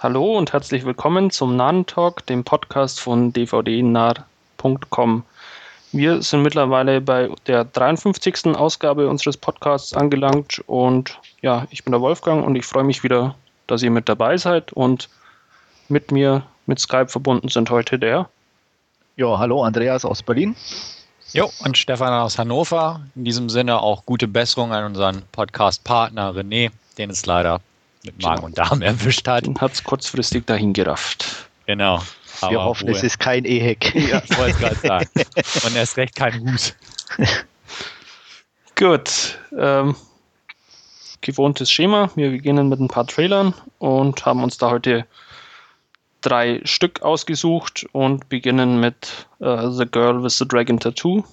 Hallo und herzlich willkommen zum Nahen Talk, dem Podcast von dvdnah.com. Wir sind mittlerweile bei der 53. Ausgabe unseres Podcasts angelangt und ja, ich bin der Wolfgang und ich freue mich wieder, dass ihr mit dabei seid und mit mir mit Skype verbunden sind heute der. Ja, hallo Andreas aus Berlin. Jo, und Stefan aus Hannover. In diesem Sinne auch gute Besserung an unseren Podcast-Partner René, den es leider mit Magen und Darm erwischt hat. Und hat es kurzfristig dahin gerafft. Genau. Wir hoffen, es ist kein Ehek. Ja, ich wollte es gerade sagen. Und erst recht kein Hus. Gut. Ähm, gewohntes Schema. Wir beginnen mit ein paar Trailern und haben uns da heute drei Stück ausgesucht und beginnen mit uh, The Girl with the Dragon Tattoo,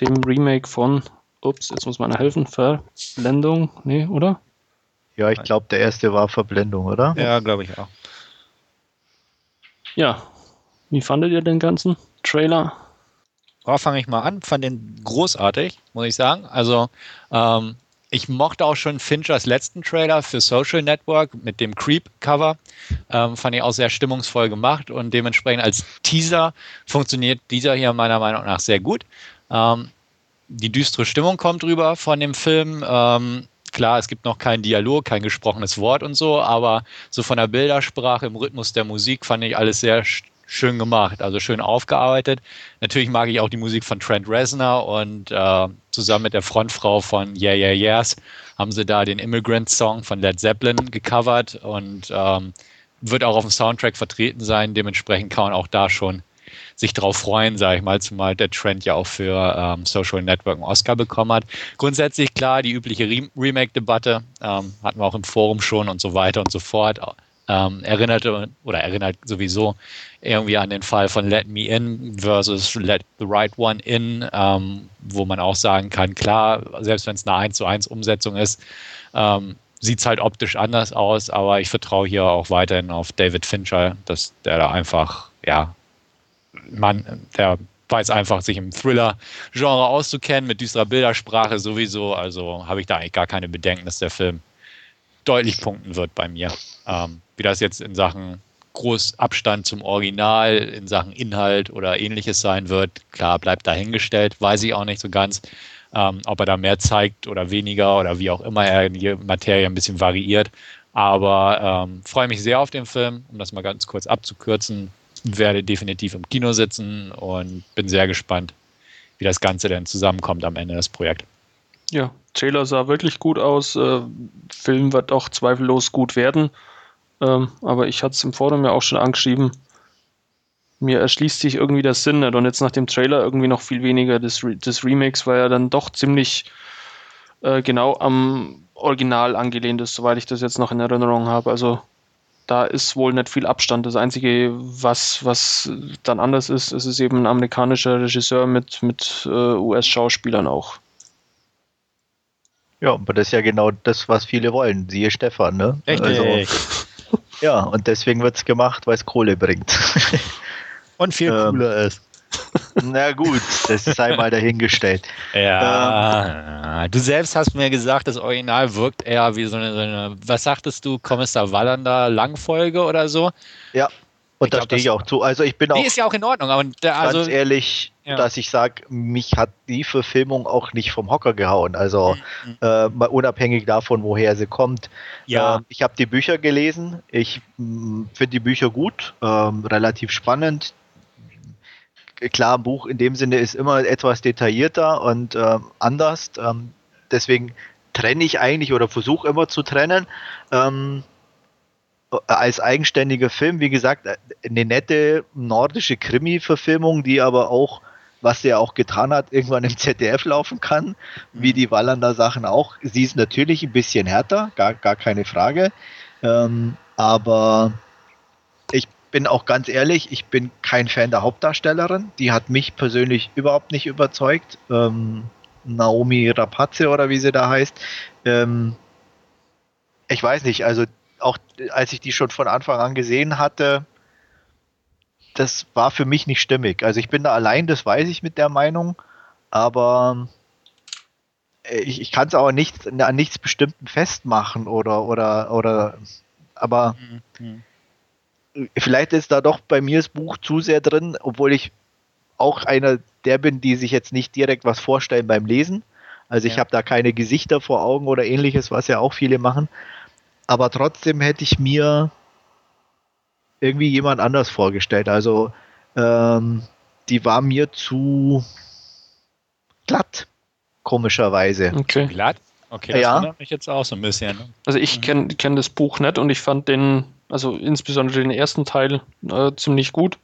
dem Remake von, ups, jetzt muss man helfen, Verblendung, nee, oder? Ja, ich glaube, der erste war Verblendung, oder? Ja, glaube ich auch. Ja, wie fandet ihr den ganzen Trailer? Ja, fange ich mal an. Fand den großartig, muss ich sagen. Also, ähm, ich mochte auch schon Finchers letzten Trailer für Social Network mit dem Creep-Cover. Ähm, fand ich auch sehr stimmungsvoll gemacht und dementsprechend als Teaser funktioniert dieser hier meiner Meinung nach sehr gut. Ähm, die düstere Stimmung kommt rüber von dem Film. Ähm, Klar, es gibt noch keinen Dialog, kein gesprochenes Wort und so, aber so von der Bildersprache, im Rhythmus der Musik fand ich alles sehr schön gemacht, also schön aufgearbeitet. Natürlich mag ich auch die Musik von Trent Reznor und äh, zusammen mit der Frontfrau von Yeah Yeah Yeahs haben sie da den Immigrant Song von Led Zeppelin gecovert und ähm, wird auch auf dem Soundtrack vertreten sein. Dementsprechend kann man auch da schon sich darauf freuen, sage ich mal, zumal der Trend ja auch für ähm, Social Network einen Oscar bekommen hat. Grundsätzlich klar, die übliche Re Remake-Debatte ähm, hatten wir auch im Forum schon und so weiter und so fort. Ähm, erinnerte oder erinnert sowieso irgendwie an den Fall von Let Me In versus Let the Right One In, ähm, wo man auch sagen kann, klar, selbst wenn es eine 1 zu 1 Umsetzung ist, ähm, sieht es halt optisch anders aus, aber ich vertraue hier auch weiterhin auf David Fincher, dass der da einfach, ja, Mann, der weiß einfach, sich im Thriller-Genre auszukennen, mit düsterer Bildersprache sowieso. Also habe ich da eigentlich gar keine Bedenken, dass der Film deutlich punkten wird bei mir. Ähm, wie das jetzt in Sachen Großabstand zum Original, in Sachen Inhalt oder ähnliches sein wird, klar, bleibt dahingestellt, weiß ich auch nicht so ganz. Ähm, ob er da mehr zeigt oder weniger oder wie auch immer er die Materie ein bisschen variiert. Aber ähm, freue mich sehr auf den Film, um das mal ganz kurz abzukürzen werde definitiv im Kino sitzen und bin sehr gespannt, wie das Ganze denn zusammenkommt am Ende des Projekts. Ja, Taylor sah wirklich gut aus. Äh, Film wird auch zweifellos gut werden. Ähm, aber ich hatte es im Forum ja auch schon angeschrieben. Mir erschließt sich irgendwie der Sinn nicht. Und jetzt nach dem Trailer irgendwie noch viel weniger des, Re des Remakes, weil er dann doch ziemlich äh, genau am Original angelehnt ist, soweit ich das jetzt noch in Erinnerung habe. Also da ist wohl nicht viel Abstand. Das Einzige, was, was dann anders ist, ist es eben ein amerikanischer Regisseur mit, mit äh, US-Schauspielern auch. Ja, aber das ist ja genau das, was viele wollen. Siehe Stefan, ne? Richtig. Also, ja, und deswegen wird es gemacht, weil es Kohle bringt. Und viel ähm, cooler ist. Na gut, das sei mal dahingestellt. Ja, ähm, du selbst hast mir gesagt, das Original wirkt eher wie so eine, so eine was sagtest du, Kommissar Wallander Langfolge oder so? Ja, und da stehe ich auch zu. Also ich bin auch. Die ist ja auch in Ordnung, aber also, ganz ehrlich, ja. dass ich sage, mich hat die Verfilmung auch nicht vom Hocker gehauen. Also mhm. äh, unabhängig davon, woher sie kommt. Ja. Äh, ich habe die Bücher gelesen. Ich mm, finde die Bücher gut, äh, relativ spannend klar, ein Buch in dem Sinne ist immer etwas detaillierter und äh, anders. Ähm, deswegen trenne ich eigentlich oder versuche immer zu trennen. Ähm, als eigenständiger Film, wie gesagt, eine nette nordische Krimi-Verfilmung, die aber auch, was der auch getan hat, irgendwann im ZDF laufen kann, wie die Wallander Sachen auch. Sie ist natürlich ein bisschen härter, gar, gar keine Frage. Ähm, aber bin auch ganz ehrlich, ich bin kein Fan der Hauptdarstellerin. Die hat mich persönlich überhaupt nicht überzeugt. Ähm, Naomi Rapace oder wie sie da heißt. Ähm, ich weiß nicht, also auch als ich die schon von Anfang an gesehen hatte, das war für mich nicht stimmig. Also ich bin da allein, das weiß ich mit der Meinung, aber ich, ich kann es aber nicht an nichts Bestimmten festmachen oder, oder, oder aber mhm. Vielleicht ist da doch bei mir das Buch zu sehr drin, obwohl ich auch einer der bin, die sich jetzt nicht direkt was vorstellen beim Lesen. Also ich ja. habe da keine Gesichter vor Augen oder ähnliches, was ja auch viele machen. Aber trotzdem hätte ich mir irgendwie jemand anders vorgestellt. Also ähm, die war mir zu glatt, komischerweise. Okay. Glatt? Okay, das ja. wundert mich jetzt auch so ein bisschen. Ne? Also ich kenne kenn das Buch nicht und ich fand den, also insbesondere den ersten Teil äh, ziemlich gut.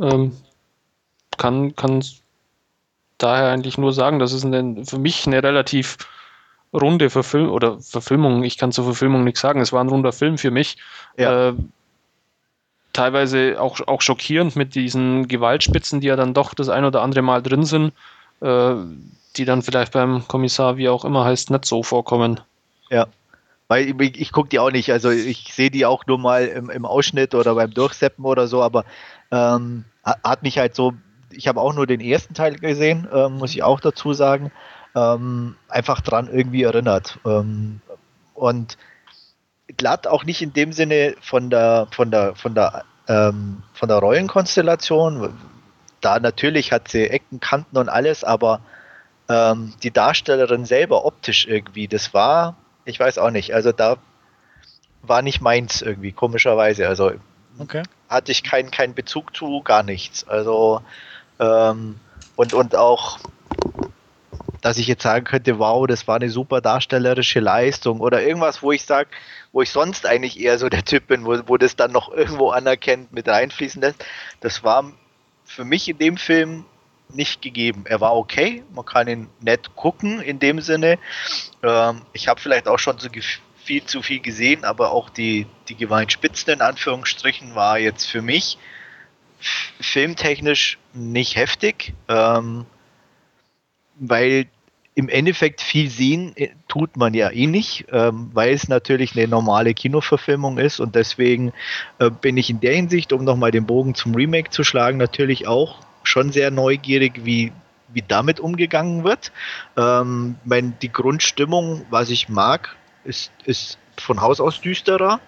Ähm, kann, kann daher eigentlich nur sagen, das ist eine, für mich eine relativ runde Verfilmung oder Verfilmung. Ich kann zur Verfilmung nichts sagen. Es war ein runder Film für mich. Ja. Äh, teilweise auch, auch schockierend mit diesen Gewaltspitzen, die ja dann doch das ein oder andere Mal drin sind. Äh, die dann vielleicht beim Kommissar, wie auch immer heißt, nicht so vorkommen. Ja. Weil ich, ich gucke die auch nicht, also ich sehe die auch nur mal im, im, Ausschnitt oder beim Durchseppen oder so, aber ähm, hat mich halt so, ich habe auch nur den ersten Teil gesehen, ähm, muss ich auch dazu sagen, ähm, einfach dran irgendwie erinnert. Ähm, und glatt auch nicht in dem Sinne von der, von der, von der, ähm, von der Rollenkonstellation. Da natürlich hat sie Ecken, Kanten und alles, aber ähm, die Darstellerin selber optisch irgendwie, das war, ich weiß auch nicht, also da war nicht meins irgendwie, komischerweise. Also okay. hatte ich keinen keinen Bezug zu, gar nichts. Also ähm, und, und auch, dass ich jetzt sagen könnte, wow, das war eine super darstellerische Leistung oder irgendwas, wo ich sage, wo ich sonst eigentlich eher so der Typ bin, wo, wo das dann noch irgendwo anerkennt mit reinfließen lässt. Das war für mich in dem Film nicht gegeben. Er war okay, man kann ihn nett gucken in dem Sinne. Ähm, ich habe vielleicht auch schon so viel zu viel gesehen, aber auch die, die Gewaltspitzen in Anführungsstrichen war jetzt für mich filmtechnisch nicht heftig, ähm, weil im Endeffekt viel sehen äh, tut man ja eh nicht, ähm, weil es natürlich eine normale Kinoverfilmung ist und deswegen äh, bin ich in der Hinsicht, um nochmal den Bogen zum Remake zu schlagen, natürlich auch schon sehr neugierig, wie, wie damit umgegangen wird. Ähm, mein, die Grundstimmung, was ich mag, ist, ist von Haus aus düsterer.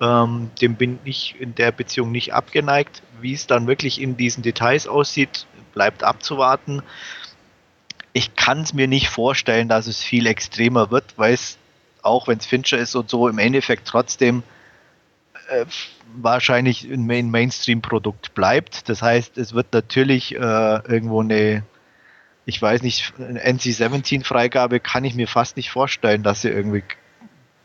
Ähm, dem bin ich in der Beziehung nicht abgeneigt. Wie es dann wirklich in diesen Details aussieht, bleibt abzuwarten. Ich kann es mir nicht vorstellen, dass es viel extremer wird, weil es, auch wenn es Fincher ist und so, im Endeffekt trotzdem äh, wahrscheinlich ein Main Mainstream-Produkt bleibt. Das heißt, es wird natürlich äh, irgendwo eine, ich weiß nicht, NC-17-Freigabe kann ich mir fast nicht vorstellen, dass sie irgendwie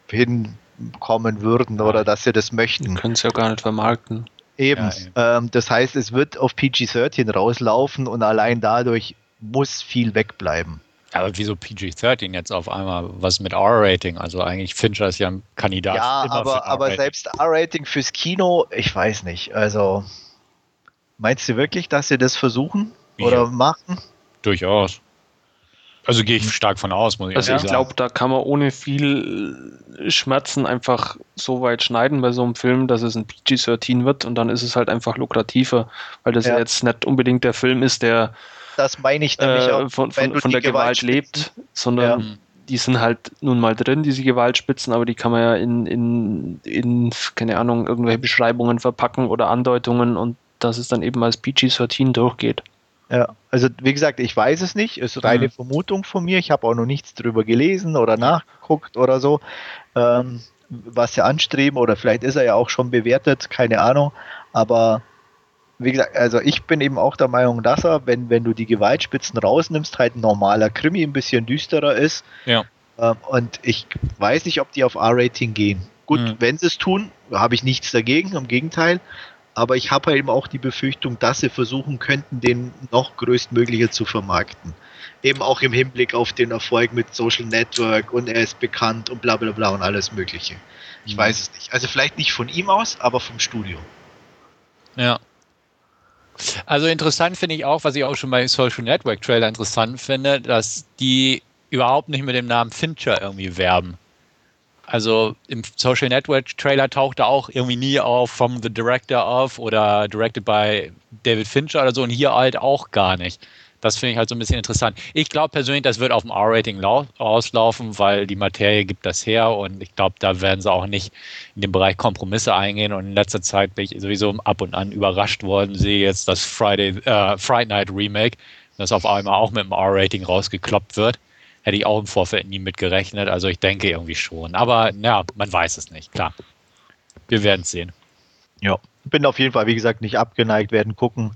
hinkommen würden oder dass sie das möchten. Können sie ja gar nicht vermarkten. Eben. Ja, eben. Ähm, das heißt, es wird auf PG-13 rauslaufen und allein dadurch muss viel wegbleiben. Aber wieso PG-13 jetzt auf einmal? Was mit R-Rating? Also eigentlich Fincher ist ja ein Kandidat. Ja, aber, aber selbst R-Rating fürs Kino, ich weiß nicht. Also meinst du wirklich, dass sie das versuchen ja. oder machen? Durchaus. Also gehe ich stark von aus, muss ich also sagen. Also ich glaube, da kann man ohne viel Schmerzen einfach so weit schneiden bei so einem Film, dass es ein PG-13 wird und dann ist es halt einfach lukrativer, weil das ja. ja jetzt nicht unbedingt der Film ist, der das meine ich nämlich äh, auch. Von, von, von der Gewalt, Gewalt lebt, sondern ja. die sind halt nun mal drin, diese Gewaltspitzen, aber die kann man ja in, in, in, keine Ahnung, irgendwelche Beschreibungen verpacken oder Andeutungen und dass es dann eben als PG-13 durchgeht. Ja, also wie gesagt, ich weiß es nicht, es ist reine mhm. Vermutung von mir, ich habe auch noch nichts drüber gelesen oder nachgeguckt oder so, ähm, was sie anstreben oder vielleicht ist er ja auch schon bewertet, keine Ahnung, aber wie gesagt, also ich bin eben auch der Meinung, dass er, wenn, wenn du die Gewaltspitzen rausnimmst, halt ein normaler Krimi ein bisschen düsterer ist. Ja. Ähm, und ich weiß nicht, ob die auf R-Rating gehen. Gut, mhm. wenn sie es tun, habe ich nichts dagegen, im Gegenteil. Aber ich habe halt eben auch die Befürchtung, dass sie versuchen könnten, den noch größtmögliche zu vermarkten. Eben auch im Hinblick auf den Erfolg mit Social Network und er ist bekannt und bla bla bla und alles Mögliche. Ich mhm. weiß es nicht. Also vielleicht nicht von ihm aus, aber vom Studio. Ja, also interessant finde ich auch, was ich auch schon bei Social Network Trailer interessant finde, dass die überhaupt nicht mit dem Namen Fincher irgendwie werben. Also im Social Network Trailer taucht er auch irgendwie nie auf vom The Director of oder directed by David Fincher oder so und hier halt auch gar nicht. Das finde ich halt so ein bisschen interessant. Ich glaube persönlich, das wird auf dem R-Rating auslaufen, weil die Materie gibt das her und ich glaube, da werden sie auch nicht in den Bereich Kompromisse eingehen. Und in letzter Zeit bin ich sowieso ab und an überrascht worden, sehe jetzt das Friday, äh, Friday Night Remake, das auf einmal auch mit dem R-Rating rausgekloppt wird. Hätte ich auch im Vorfeld nie mit gerechnet. Also ich denke irgendwie schon. Aber ja, man weiß es nicht, klar. Wir werden es sehen. Ja, bin auf jeden Fall, wie gesagt, nicht abgeneigt, werden gucken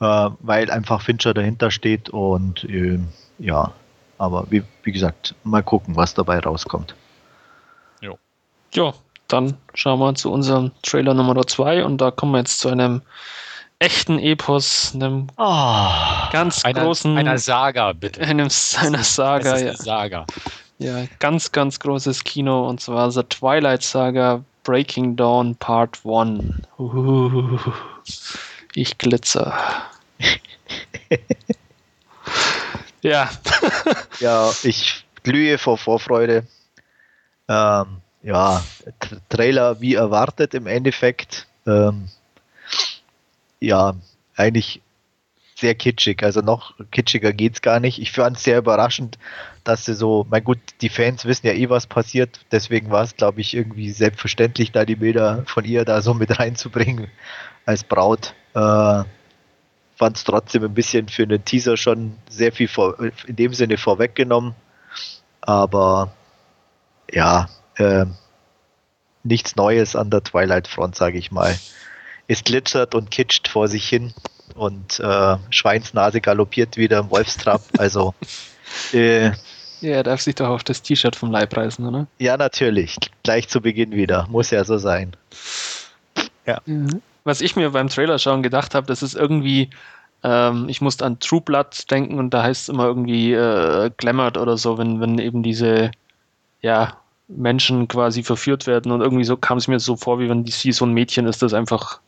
äh, weil einfach Fincher dahinter steht und äh, ja, aber wie, wie gesagt, mal gucken, was dabei rauskommt. Jo. Ja, dann schauen wir zu unserem Trailer Nummer 2 und da kommen wir jetzt zu einem echten Epos, einem oh, ganz einer, großen. Einer Saga, bitte. Einem, einer Saga, ja. Saga. Ja, ganz, ganz großes Kino und zwar The Twilight Saga Breaking Dawn Part 1. Ich glitzer. ja. ja, ich glühe vor Vorfreude. Ähm, ja, Trailer wie erwartet im Endeffekt. Ähm, ja, eigentlich sehr kitschig. Also noch kitschiger geht es gar nicht. Ich fand es sehr überraschend, dass sie so, mein gut, die Fans wissen ja eh, was passiert. Deswegen war es, glaube ich, irgendwie selbstverständlich, da die Bilder von ihr da so mit reinzubringen als Braut. Äh, Fand es trotzdem ein bisschen für einen Teaser schon sehr viel vor, in dem Sinne vorweggenommen. Aber ja, äh, nichts Neues an der Twilight Front, sage ich mal. Es glitzert und kitscht vor sich hin und äh, Schweinsnase galoppiert wieder im Wolfstrap. Also äh, ja, er darf sich doch auf das T-Shirt vom Leib reißen, oder? Ja, natürlich. Gleich zu Beginn wieder. Muss ja so sein. Ja. Mhm was ich mir beim Trailer schauen gedacht habe, das ist irgendwie, ähm, ich musste an True Blood denken und da heißt es immer irgendwie äh, Glamored oder so, wenn, wenn eben diese, ja, Menschen quasi verführt werden und irgendwie so kam es mir so vor, wie wenn die sie so ein Mädchen ist, das einfach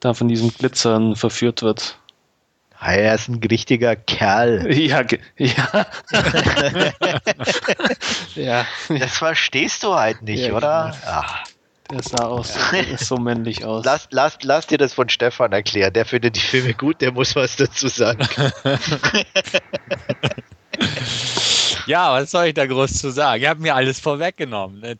da von diesem Glitzern verführt wird. Ah, er ist ein richtiger Kerl. Ja, ja. ja. Das verstehst du halt nicht, ja, oder? Genau. Ach. Der sah auch so, so männlich aus. Lass, lass, lass dir das von Stefan erklären. Der findet die Filme gut, der muss was dazu sagen. Ja, was soll ich da groß zu sagen? Ihr habt mir alles vorweggenommen. Ne?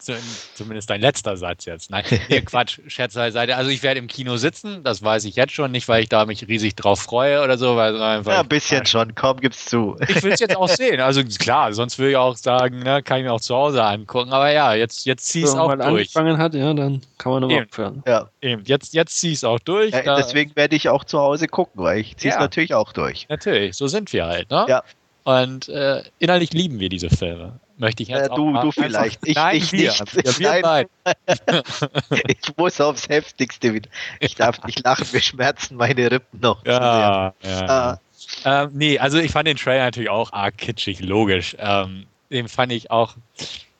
Zumindest dein letzter Satz jetzt. Nein, nee, Quatsch, Scherz beiseite. Also ich werde im Kino sitzen, das weiß ich jetzt schon. Nicht, weil ich da mich riesig drauf freue oder so. Weil einfach, ja, ein bisschen ich, schon. Komm, gib's zu. Ich will es jetzt auch sehen. Also klar, sonst würde ich auch sagen, ne, kann ich mir auch zu Hause angucken. Aber ja, jetzt, jetzt zieh es auch mal durch. angefangen hat, ja, dann kann man nochmal aufhören. Ja. Eben. Jetzt, jetzt zieh es auch durch. Ja, deswegen werde ich auch zu Hause gucken, weil ich ziehe es ja. natürlich auch durch. Natürlich, so sind wir halt. Ne? Ja. Und äh, innerlich lieben wir diese Filme. Möchte ich jetzt äh, du, du vielleicht. Ich, Nein, ich wir. nicht. Ja, wir Nein. ich muss aufs Heftigste wieder. Ich darf nicht lachen, wir schmerzen meine Rippen noch. Ja, ja. Ah. Ähm, nee, also ich fand den Trailer natürlich auch arg kitschig, logisch. Ähm, den fand ich auch,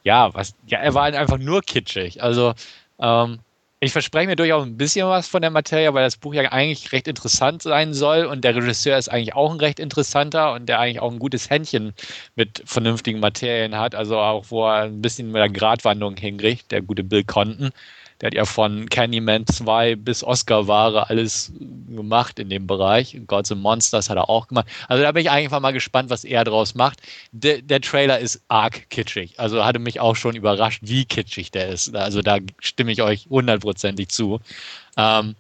ja, was, ja, er war halt einfach nur kitschig. Also, ähm, ich verspreche mir durchaus ein bisschen was von der Materie, weil das Buch ja eigentlich recht interessant sein soll und der Regisseur ist eigentlich auch ein recht interessanter und der eigentlich auch ein gutes Händchen mit vernünftigen Materien hat, also auch wo er ein bisschen mit der Gratwanderung hinkriegt, der gute Bill Conton. Der hat ja von Candyman 2 bis Oscar-Ware alles gemacht in dem Bereich. Gods and Monsters hat er auch gemacht. Also da bin ich einfach mal gespannt, was er draus macht. De, der Trailer ist arg kitschig. Also hatte mich auch schon überrascht, wie kitschig der ist. Also da stimme ich euch hundertprozentig zu. Ähm,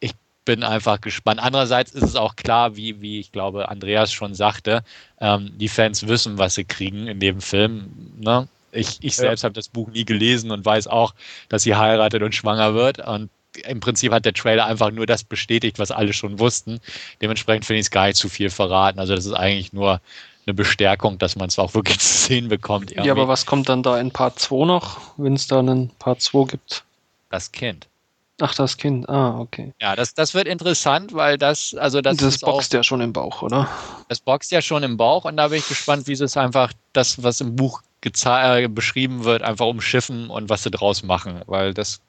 ich bin einfach gespannt. Andererseits ist es auch klar, wie, wie ich glaube, Andreas schon sagte, ähm, die Fans wissen, was sie kriegen in dem Film. Ne? Ich, ich selbst ja. habe das Buch nie gelesen und weiß auch, dass sie heiratet und schwanger wird. Und im Prinzip hat der Trailer einfach nur das bestätigt, was alle schon wussten. Dementsprechend finde ich es gar nicht zu viel verraten. Also das ist eigentlich nur eine Bestärkung, dass man es auch wirklich zu sehen bekommt. Irgendwie. Ja, aber was kommt dann da in Part 2 noch, wenn es da einen Part 2 gibt? Das Kind. Ach, das Kind. Ah, okay. Ja, das, das wird interessant, weil das, also das. Das boxt auch, ja schon im Bauch, oder? Das boxt ja schon im Bauch und da bin ich gespannt, wie sie es einfach, das, was im Buch äh, beschrieben wird, einfach umschiffen und was sie draus machen, weil das,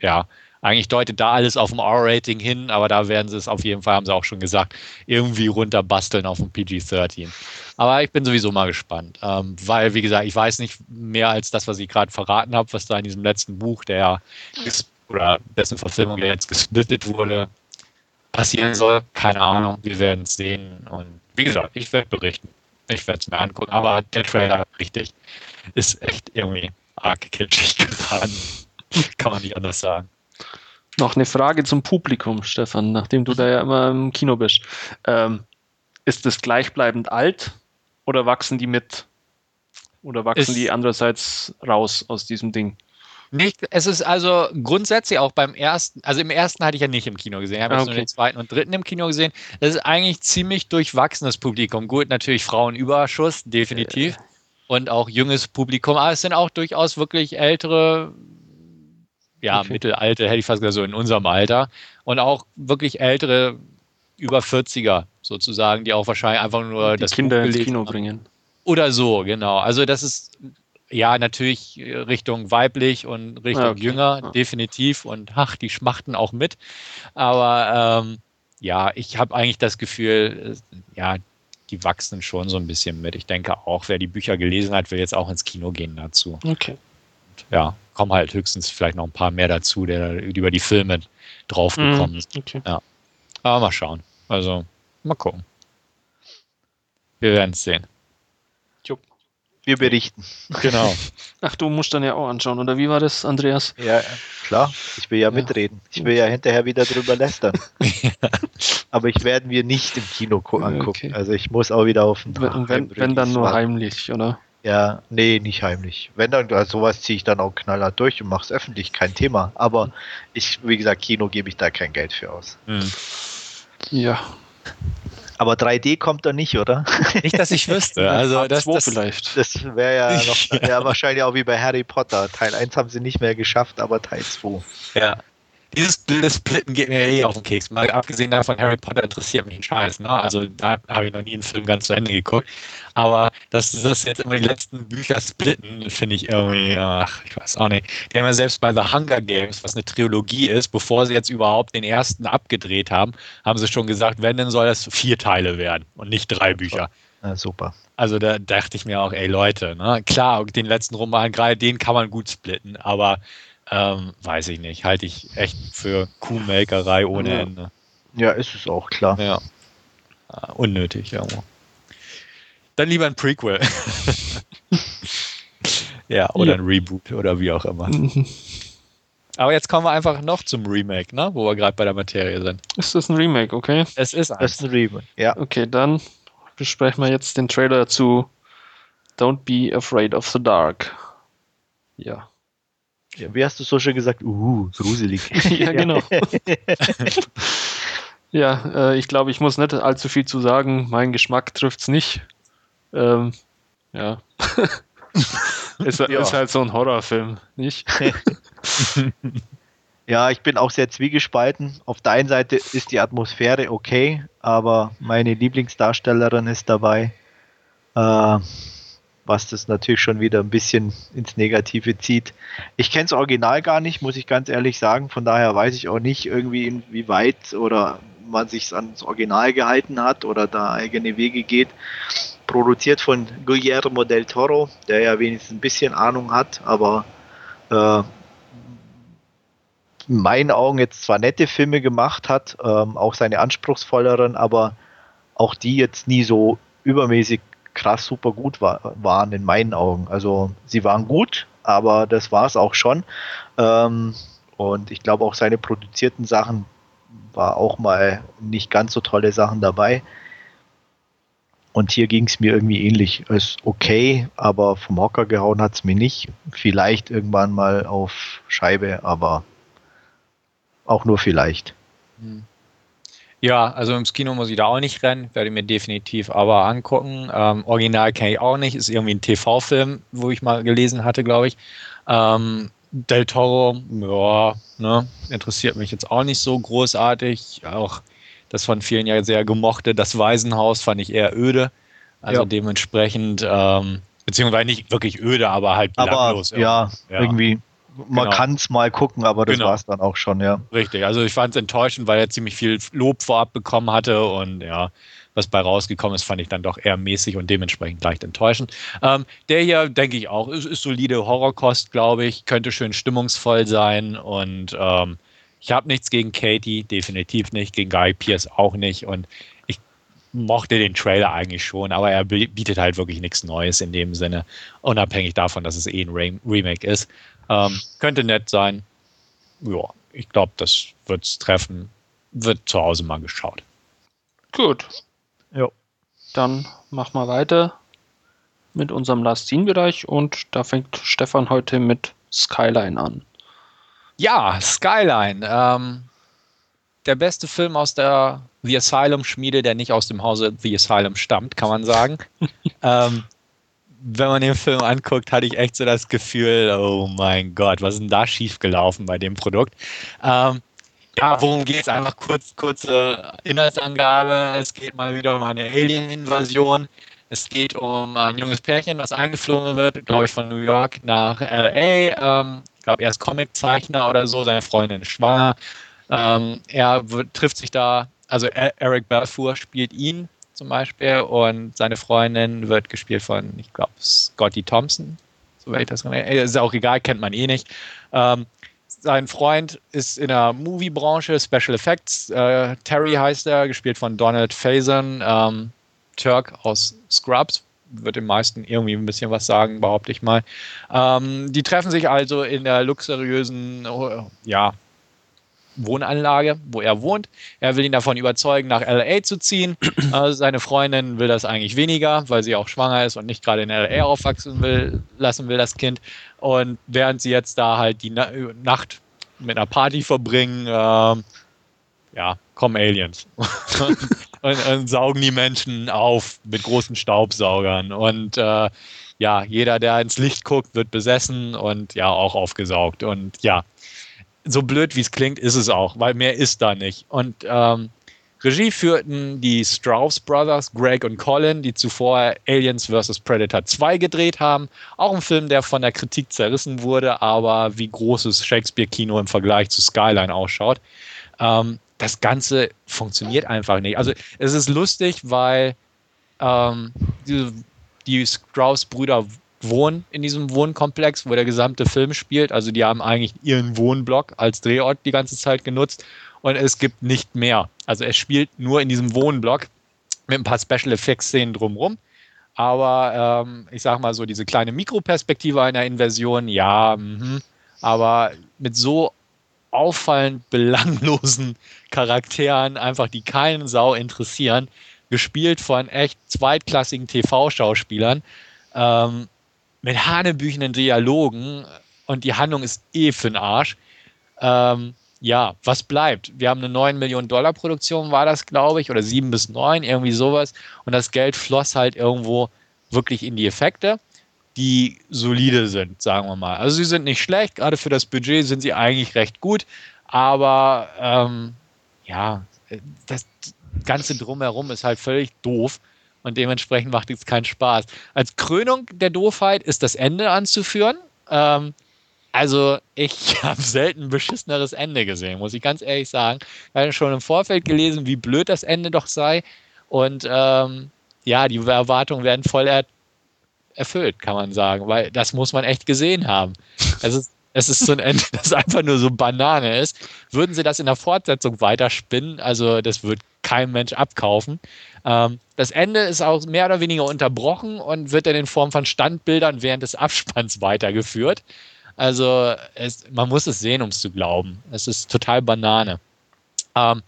ja, eigentlich deutet da alles auf ein R-Rating hin, aber da werden sie es auf jeden Fall, haben sie auch schon gesagt, irgendwie runterbasteln auf ein PG-13. Aber ich bin sowieso mal gespannt, ähm, weil, wie gesagt, ich weiß nicht mehr als das, was ich gerade verraten habe, was da in diesem letzten Buch, der oder dessen Verfilmung, der jetzt gesplittet wurde, passieren soll, keine Ahnung. Wir werden es sehen. Und wie gesagt, ich werde berichten. Ich werde es mir angucken. Aber der Trailer, richtig, ist echt irgendwie arg kitschig geraten. Kann man nicht anders sagen. Noch eine Frage zum Publikum, Stefan, nachdem du da ja immer im Kino bist. Ähm, ist es gleichbleibend alt oder wachsen die mit? Oder wachsen ist, die andererseits raus aus diesem Ding? Nicht, es ist also grundsätzlich auch beim ersten, also im ersten hatte ich ja nicht im Kino gesehen, ich habe okay. nur den zweiten und dritten im Kino gesehen. Das ist eigentlich ziemlich durchwachsenes Publikum. Gut, natürlich Frauenüberschuss, definitiv. Äh. Und auch junges Publikum, aber es sind auch durchaus wirklich ältere, ja, okay. mittelalte, hätte ich fast gesagt, so in unserem Alter. Und auch wirklich ältere, über 40er sozusagen, die auch wahrscheinlich einfach nur die das Kinder ins Kino haben. bringen. Oder so, genau. Also das ist ja natürlich Richtung weiblich und Richtung okay. jünger, ja. definitiv. Und ach, die schmachten auch mit. Aber ähm, ja, ich habe eigentlich das Gefühl, ja, die wachsen schon so ein bisschen mit. Ich denke auch, wer die Bücher gelesen hat, will jetzt auch ins Kino gehen dazu. Okay. Ja, kommen halt höchstens vielleicht noch ein paar mehr dazu, der über die Filme draufgekommen ist. Mm, okay. Ja. Aber mal schauen. Also, mal gucken. Wir werden es sehen. Wir berichten. Genau. Ach, du musst dann ja auch anschauen, oder wie war das, Andreas? Ja, klar. Ich will ja, ja. mitreden. Ich will ja hinterher wieder drüber lästern. Aber ich werde mir nicht im Kino angucken. Okay. Also ich muss auch wieder auf den Wenn, wenn, wenn dann nur heimlich, oder? Ja, nee, nicht heimlich. Wenn dann, also sowas ziehe ich dann auch knallhart durch und mache es öffentlich, kein Thema. Aber ich, wie gesagt, Kino gebe ich da kein Geld für aus. Hm. Ja. Aber 3D kommt da nicht, oder? Nicht, dass ich wüsste. Also das, das vielleicht. Das wäre ja noch ja. ja. wahrscheinlich auch wie bei Harry Potter. Teil 1 haben sie nicht mehr geschafft, aber Teil 2. Ja. Dieses Bildsplitten geht mir eh auf den Keks. Mal abgesehen davon, Harry Potter interessiert mich ein Scheiß. Ne? Also da habe ich noch nie einen Film ganz zu Ende geguckt. Aber dass das jetzt immer die letzten Bücher splitten, finde ich irgendwie, ach, ich weiß auch nicht. Die haben ja selbst bei The Hunger Games, was eine Trilogie ist, bevor sie jetzt überhaupt den ersten abgedreht haben, haben sie schon gesagt, wenn, dann soll das vier Teile werden und nicht drei Bücher. Ja, super. Also da dachte ich mir auch, ey Leute, ne? klar, den letzten Roman, gerade den kann man gut splitten, aber ähm, weiß ich nicht, halte ich echt für Kuhmelkerei ohne ja. Ende. Ja, ist es auch, klar. Ja. Uh, unnötig, ja. Dann lieber ein Prequel. ja, oder ja. ein Reboot oder wie auch immer. Aber jetzt kommen wir einfach noch zum Remake, ne? wo wir gerade bei der Materie sind. Ist das ein Remake, okay? Es ist ein, ist ein Remake, ja. Okay, dann besprechen wir jetzt den Trailer zu Don't Be Afraid of the Dark. Ja. Ja, wie hast du so schön gesagt? Uh, gruselig. ja, genau. ja, äh, ich glaube, ich muss nicht allzu viel zu sagen. Mein Geschmack trifft es nicht. Ähm, ja. ist, ja. ist halt so ein Horrorfilm, nicht? ja, ich bin auch sehr zwiegespalten. Auf der einen Seite ist die Atmosphäre okay, aber meine Lieblingsdarstellerin ist dabei. Äh, was das natürlich schon wieder ein bisschen ins Negative zieht. Ich kenne das Original gar nicht, muss ich ganz ehrlich sagen. Von daher weiß ich auch nicht irgendwie, inwieweit oder man sich ans Original gehalten hat oder da eigene Wege geht. Produziert von Guillermo del Toro, der ja wenigstens ein bisschen Ahnung hat, aber äh, in meinen Augen jetzt zwar nette Filme gemacht hat, ähm, auch seine anspruchsvolleren, aber auch die jetzt nie so übermäßig krass super gut war, waren in meinen Augen. Also sie waren gut, aber das war es auch schon. Ähm, und ich glaube auch seine produzierten Sachen war auch mal nicht ganz so tolle Sachen dabei. Und hier ging es mir irgendwie ähnlich. Ist okay, aber vom Hocker gehauen hat es mir nicht. Vielleicht irgendwann mal auf Scheibe, aber auch nur vielleicht. Hm. Ja, also ins Kino muss ich da auch nicht rennen, werde ich mir definitiv aber angucken. Ähm, Original kenne ich auch nicht, ist irgendwie ein TV-Film, wo ich mal gelesen hatte, glaube ich. Ähm, Del Toro, ja, ne, interessiert mich jetzt auch nicht so großartig. Auch das von vielen ja sehr gemochte, das Waisenhaus fand ich eher öde. Also ja. dementsprechend, ähm, beziehungsweise nicht wirklich öde, aber halt. Aber, ja, ja, irgendwie man genau. kann es mal gucken, aber das genau. war es dann auch schon, ja. Richtig, also ich fand es enttäuschend, weil er ziemlich viel Lob vorab bekommen hatte und ja, was bei rausgekommen ist, fand ich dann doch eher mäßig und dementsprechend leicht enttäuschend. Ähm, der hier, denke ich auch, ist, ist solide Horrorkost, glaube ich, könnte schön stimmungsvoll sein und ähm, ich habe nichts gegen Katie, definitiv nicht, gegen Guy Pierce auch nicht und ich mochte den Trailer eigentlich schon, aber er bietet halt wirklich nichts Neues in dem Sinne, unabhängig davon, dass es eh ein Remake ist. Ähm, könnte nett sein. Ja, ich glaube, das wird es treffen. Wird zu Hause mal geschaut. Gut. Ja. Dann machen wir weiter mit unserem Last Scene-Bereich und da fängt Stefan heute mit Skyline an. Ja, Skyline. Ähm, der beste Film aus der The Asylum-Schmiede, der nicht aus dem Hause The Asylum stammt, kann man sagen. ähm, wenn man den Film anguckt, hatte ich echt so das Gefühl, oh mein Gott, was ist denn da schiefgelaufen bei dem Produkt? Ähm, ja, worum geht es? Einfach kurz, kurze Inhaltsangabe. Es geht mal wieder um eine Alien-Invasion. Es geht um ein junges Pärchen, das eingeflogen wird, glaube ich, von New York nach LA. Ähm, ich glaube, er ist Comiczeichner oder so, seine Freundin ist schwanger. Ähm, er wird, trifft sich da, also e-, Eric Balfour spielt ihn zum Beispiel und seine Freundin wird gespielt von, ich glaube, Scotty Thompson. So ich das Ist auch egal, kennt man eh nicht. Ähm, sein Freund ist in der Movie-Branche, Special Effects. Äh, Terry heißt er, gespielt von Donald Faison, ähm, Turk aus Scrubs. Wird den meisten irgendwie ein bisschen was sagen, behaupte ich mal. Ähm, die treffen sich also in der luxuriösen, ja, Wohnanlage, wo er wohnt. Er will ihn davon überzeugen, nach LA zu ziehen. Also seine Freundin will das eigentlich weniger, weil sie auch schwanger ist und nicht gerade in LA aufwachsen will, lassen will, das Kind. Und während sie jetzt da halt die Na Nacht mit einer Party verbringen, äh, ja, kommen Aliens und, und, saugen die Menschen auf mit großen Staubsaugern. Und äh, ja, jeder, der ins Licht guckt, wird besessen und ja, auch aufgesaugt. Und ja, so blöd wie es klingt, ist es auch, weil mehr ist da nicht. Und ähm, Regie führten die Strauss Brothers, Greg und Colin, die zuvor Aliens vs. Predator 2 gedreht haben. Auch ein Film, der von der Kritik zerrissen wurde, aber wie großes Shakespeare-Kino im Vergleich zu Skyline ausschaut. Ähm, das Ganze funktioniert einfach nicht. Also es ist lustig, weil ähm, die, die Strauss-Brüder wohnen in diesem Wohnkomplex, wo der gesamte Film spielt. Also die haben eigentlich ihren Wohnblock als Drehort die ganze Zeit genutzt und es gibt nicht mehr. Also es spielt nur in diesem Wohnblock mit ein paar Special Effects Szenen drumrum. Aber ähm, ich sag mal so, diese kleine Mikroperspektive einer Inversion, ja, mh, aber mit so auffallend belanglosen Charakteren, einfach die keinen Sau interessieren, gespielt von echt zweitklassigen TV-Schauspielern, ähm, mit hanebüchenden Dialogen und die Handlung ist eh für den Arsch. Ähm, ja, was bleibt? Wir haben eine 9 Millionen Dollar Produktion, war das, glaube ich, oder 7 bis 9, irgendwie sowas. Und das Geld floss halt irgendwo wirklich in die Effekte, die solide sind, sagen wir mal. Also sie sind nicht schlecht, gerade für das Budget sind sie eigentlich recht gut, aber ähm, ja, das Ganze drumherum ist halt völlig doof und dementsprechend macht es keinen Spaß. Als Krönung der Doofheit ist das Ende anzuführen. Ähm, also, ich habe selten ein beschisseneres Ende gesehen, muss ich ganz ehrlich sagen. Ich habe schon im Vorfeld gelesen, wie blöd das Ende doch sei. Und ähm, ja, die Erwartungen werden voll er erfüllt, kann man sagen, weil das muss man echt gesehen haben. Es ist, es ist so ein Ende, das einfach nur so Banane ist. Würden sie das in der Fortsetzung weiterspinnen, also das wird kein Mensch abkaufen. Ähm, das Ende ist auch mehr oder weniger unterbrochen und wird dann in Form von Standbildern während des Abspanns weitergeführt. Also es, man muss es sehen, um es zu glauben. Es ist total Banane. Ähm,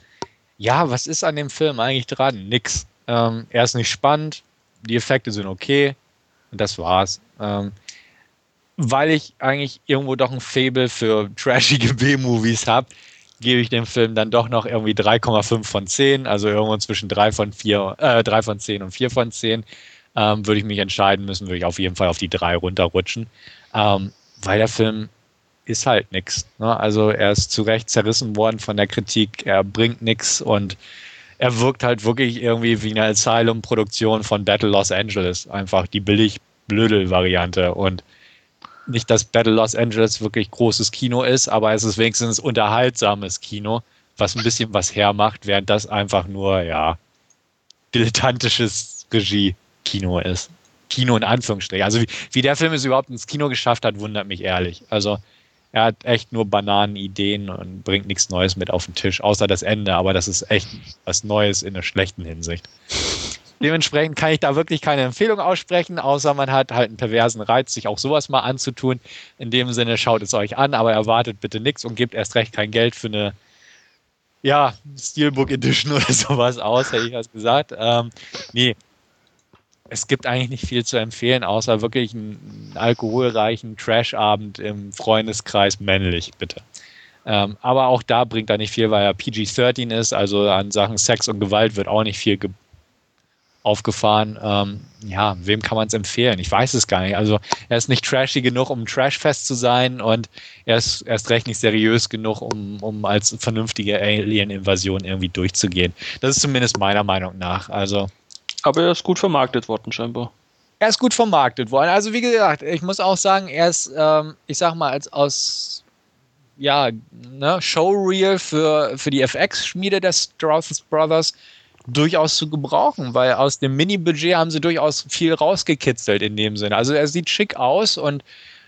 ja, was ist an dem Film eigentlich dran? Nix. Ähm, er ist nicht spannend, die Effekte sind okay und das war's. Ähm, weil ich eigentlich irgendwo doch ein Fable für trashige B-Movies habe, gebe ich dem Film dann doch noch irgendwie 3,5 von 10, also irgendwo zwischen 3 von, 4, äh, 3 von 10 und 4 von 10. Ähm, würde ich mich entscheiden müssen, würde ich auf jeden Fall auf die 3 runterrutschen. Ähm, weil der Film ist halt nichts. Ne? Also er ist zu Recht zerrissen worden von der Kritik, er bringt nichts und er wirkt halt wirklich irgendwie wie eine Asylum-Produktion von Battle Los Angeles. Einfach die billig Blödel-Variante und nicht, dass Battle Los Angeles wirklich großes Kino ist, aber es ist wenigstens unterhaltsames Kino, was ein bisschen was hermacht, während das einfach nur, ja, dilettantisches Regie-Kino ist. Kino in Anführungsstrichen. Also wie, wie der Film es überhaupt ins Kino geschafft hat, wundert mich ehrlich. Also er hat echt nur Bananenideen und bringt nichts Neues mit auf den Tisch, außer das Ende. Aber das ist echt was Neues in der schlechten Hinsicht. Dementsprechend kann ich da wirklich keine Empfehlung aussprechen, außer man hat halt einen perversen Reiz, sich auch sowas mal anzutun. In dem Sinne, schaut es euch an, aber erwartet bitte nichts und gebt erst recht kein Geld für eine ja, Steelbook Edition oder sowas aus, hätte ich was gesagt. Ähm, nee, es gibt eigentlich nicht viel zu empfehlen, außer wirklich einen, alkoholreichen Trash-Abend im Freundeskreis männlich, bitte. Ähm, aber auch da bringt er nicht viel, weil er PG-13 ist, also an Sachen Sex und Gewalt wird auch nicht viel aufgefahren. Ähm, ja, wem kann man es empfehlen? Ich weiß es gar nicht. Also er ist nicht trashy genug, um trashfest zu sein und er ist erst recht nicht seriös genug, um, um als vernünftige Alien-Invasion irgendwie durchzugehen. Das ist zumindest meiner Meinung nach. Also aber er ist gut vermarktet worden, scheinbar. Er ist gut vermarktet worden. Also wie gesagt, ich muss auch sagen, er ist, ähm, ich sag mal, als aus ja, ne, Showreel für, für die FX-Schmiede der Strauss Brothers durchaus zu gebrauchen, weil aus dem Mini-Budget haben sie durchaus viel rausgekitzelt in dem Sinne. Also er sieht schick aus und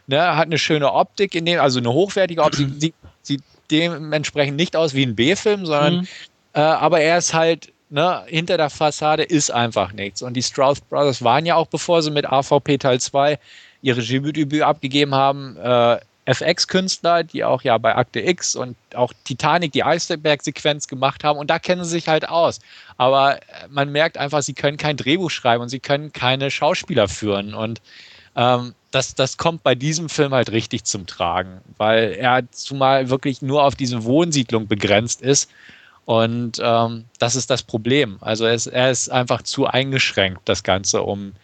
ne, hat eine schöne Optik in dem, also eine hochwertige Optik, sieht, sieht dementsprechend nicht aus wie ein B-Film, sondern mhm. äh, aber er ist halt ne, hinter der Fassade ist einfach nichts. Und die Strauss Brothers waren ja auch, bevor sie mit AVP Teil 2 ihre Regiedebüt abgegeben haben, äh, FX-Künstler, die auch ja bei Akte X und auch Titanic die Eisberg-Sequenz gemacht haben. Und da kennen sie sich halt aus. Aber äh, man merkt einfach, sie können kein Drehbuch schreiben und sie können keine Schauspieler führen. Und ähm, das, das kommt bei diesem Film halt richtig zum Tragen, weil er zumal wirklich nur auf diese Wohnsiedlung begrenzt ist und ähm, das ist das Problem. Also ist, er ist einfach zu eingeschränkt, das Ganze, um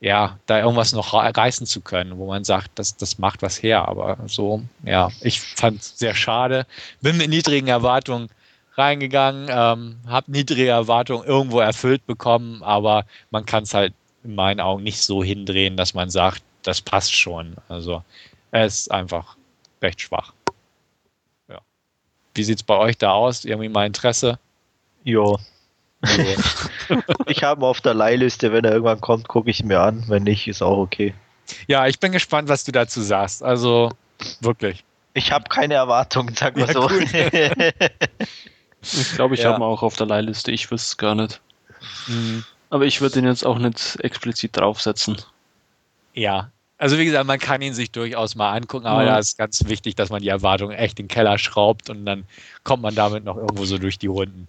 ja, da irgendwas noch reißen zu können, wo man sagt, das, das macht was her. Aber so, ja, ich fand es sehr schade. Bin mit niedrigen Erwartungen reingegangen, ähm, habe niedrige Erwartungen irgendwo erfüllt bekommen, aber man kann es halt in meinen Augen nicht so hindrehen, dass man sagt, das passt schon. Also er ist einfach recht schwach. Wie sieht es bei euch da aus? Irgendwie mal Interesse? Jo. ich habe ihn auf der Leihliste, wenn er irgendwann kommt, gucke ich mir an. Wenn nicht, ist auch okay. Ja, ich bin gespannt, was du dazu sagst. Also wirklich. Ich habe keine Erwartungen, sag mal ja, so. ich glaube, ich ja. habe ihn auch auf der Leihliste. Ich wüsste es gar nicht. Mhm. Aber ich würde ihn jetzt auch nicht explizit draufsetzen. Ja, also wie gesagt, man kann ihn sich durchaus mal angucken, aber mhm. da ist ganz wichtig, dass man die Erwartungen echt in den Keller schraubt und dann kommt man damit noch irgendwo so durch die Runden.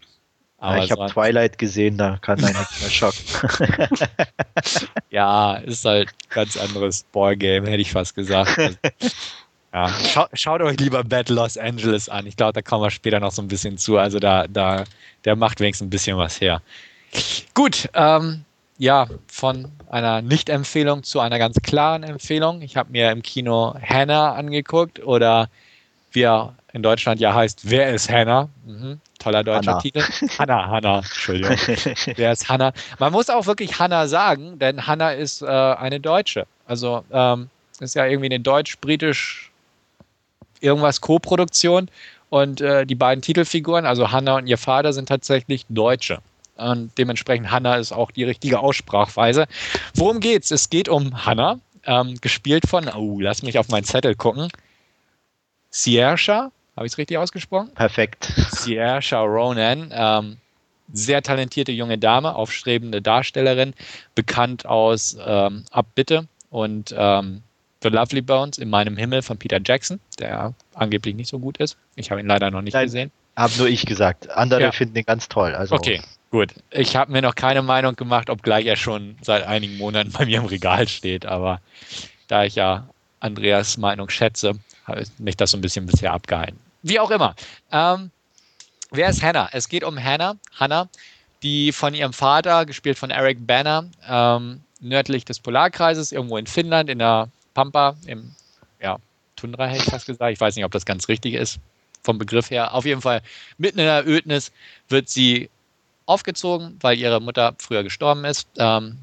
Aber ich habe Twilight gesehen, da kann man nichts mehr schocken. ja, ist halt ganz anderes Ballgame, hätte ich fast gesagt. Also, ja, schaut, schaut euch lieber Bad Los Angeles an. Ich glaube, da kommen wir später noch so ein bisschen zu. Also da, da, der macht wenigstens ein bisschen was her. Gut, ähm, ja, von einer Nicht-Empfehlung zu einer ganz klaren Empfehlung. Ich habe mir im Kino Hannah angeguckt oder wie er in Deutschland ja heißt, Wer ist Hannah? Mhm, toller deutscher Hanna. Titel. Hannah, Hannah, Entschuldigung. Wer ist Hannah? Man muss auch wirklich Hannah sagen, denn Hannah ist äh, eine Deutsche. Also ähm, ist ja irgendwie eine deutsch-britisch irgendwas Co-Produktion und äh, die beiden Titelfiguren, also Hannah und ihr Vater, sind tatsächlich Deutsche. Und dementsprechend Hannah ist auch die richtige Aussprachweise. Worum geht's? Es geht um Hannah, ähm, gespielt von, oh, lass mich auf meinen Zettel gucken. Siersha, habe ich es richtig ausgesprochen? Perfekt. Siersha Ronan, ähm, sehr talentierte junge Dame, aufstrebende Darstellerin, bekannt aus ähm, Abbitte und ähm, The Lovely Bones in meinem Himmel von Peter Jackson, der angeblich nicht so gut ist. Ich habe ihn leider noch nicht Nein, gesehen. Habe nur ich gesagt. Andere ja. finden ihn ganz toll. Also okay, Gut, ich habe mir noch keine Meinung gemacht, obgleich er schon seit einigen Monaten bei mir im Regal steht. Aber da ich ja Andreas Meinung schätze, habe ich mich das so ein bisschen bisher abgehalten. Wie auch immer. Ähm, wer ist Hannah? Es geht um Hannah, Hannah, die von ihrem Vater, gespielt von Eric Banner, ähm, nördlich des Polarkreises, irgendwo in Finnland, in der Pampa, im ja, Tundra hätte ich fast gesagt. Ich weiß nicht, ob das ganz richtig ist vom Begriff her. Auf jeden Fall mitten in der Ödnis wird sie aufgezogen, weil ihre Mutter früher gestorben ist. Ähm,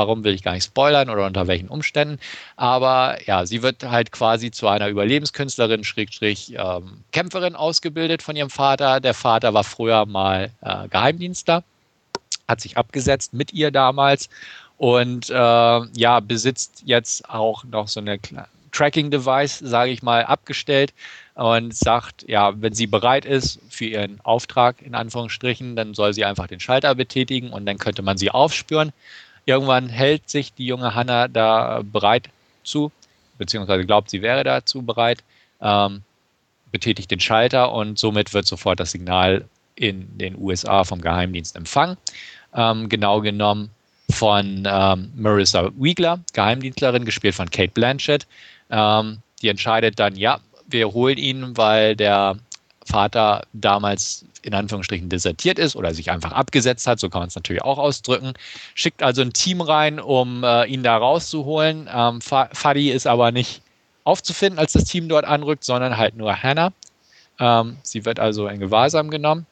warum will ich gar nicht spoilern oder unter welchen Umständen. Aber ja, sie wird halt quasi zu einer Überlebenskünstlerin, Schrägstrich, ähm, Kämpferin ausgebildet von ihrem Vater. Der Vater war früher mal äh, Geheimdienstler, hat sich abgesetzt mit ihr damals und äh, ja, besitzt jetzt auch noch so eine Tracking-Device, sage ich mal, abgestellt und sagt, ja, wenn sie bereit ist für ihren Auftrag, in Anführungsstrichen, dann soll sie einfach den Schalter betätigen und dann könnte man sie aufspüren. Irgendwann hält sich die junge Hannah da bereit zu, beziehungsweise glaubt, sie wäre dazu bereit, ähm, betätigt den Schalter und somit wird sofort das Signal in den USA vom Geheimdienst empfangen. Ähm, genau genommen von ähm, Marissa Wiegler, Geheimdienstlerin, gespielt von Kate Blanchett. Ähm, die entscheidet dann, ja, wir holen ihn, weil der Vater damals in Anführungsstrichen desertiert ist oder sich einfach abgesetzt hat, so kann man es natürlich auch ausdrücken. Schickt also ein Team rein, um äh, ihn da rauszuholen. Ähm, Fadi ist aber nicht aufzufinden, als das Team dort anrückt, sondern halt nur Hannah. Ähm, sie wird also in Gewahrsam genommen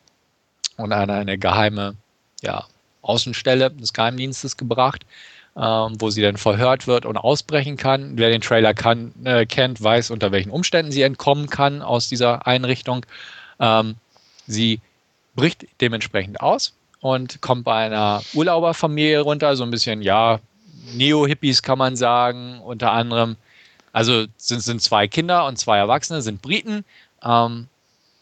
und an eine geheime ja, Außenstelle des Geheimdienstes gebracht, wo sie dann verhört wird und ausbrechen kann. Wer den Trailer kann, äh, kennt, weiß, unter welchen Umständen sie entkommen kann aus dieser Einrichtung. Ähm, sie bricht dementsprechend aus und kommt bei einer Urlauberfamilie runter, so ein bisschen, ja, Neo-Hippies kann man sagen, unter anderem. Also sind, sind zwei Kinder und zwei Erwachsene, sind Briten. Ähm,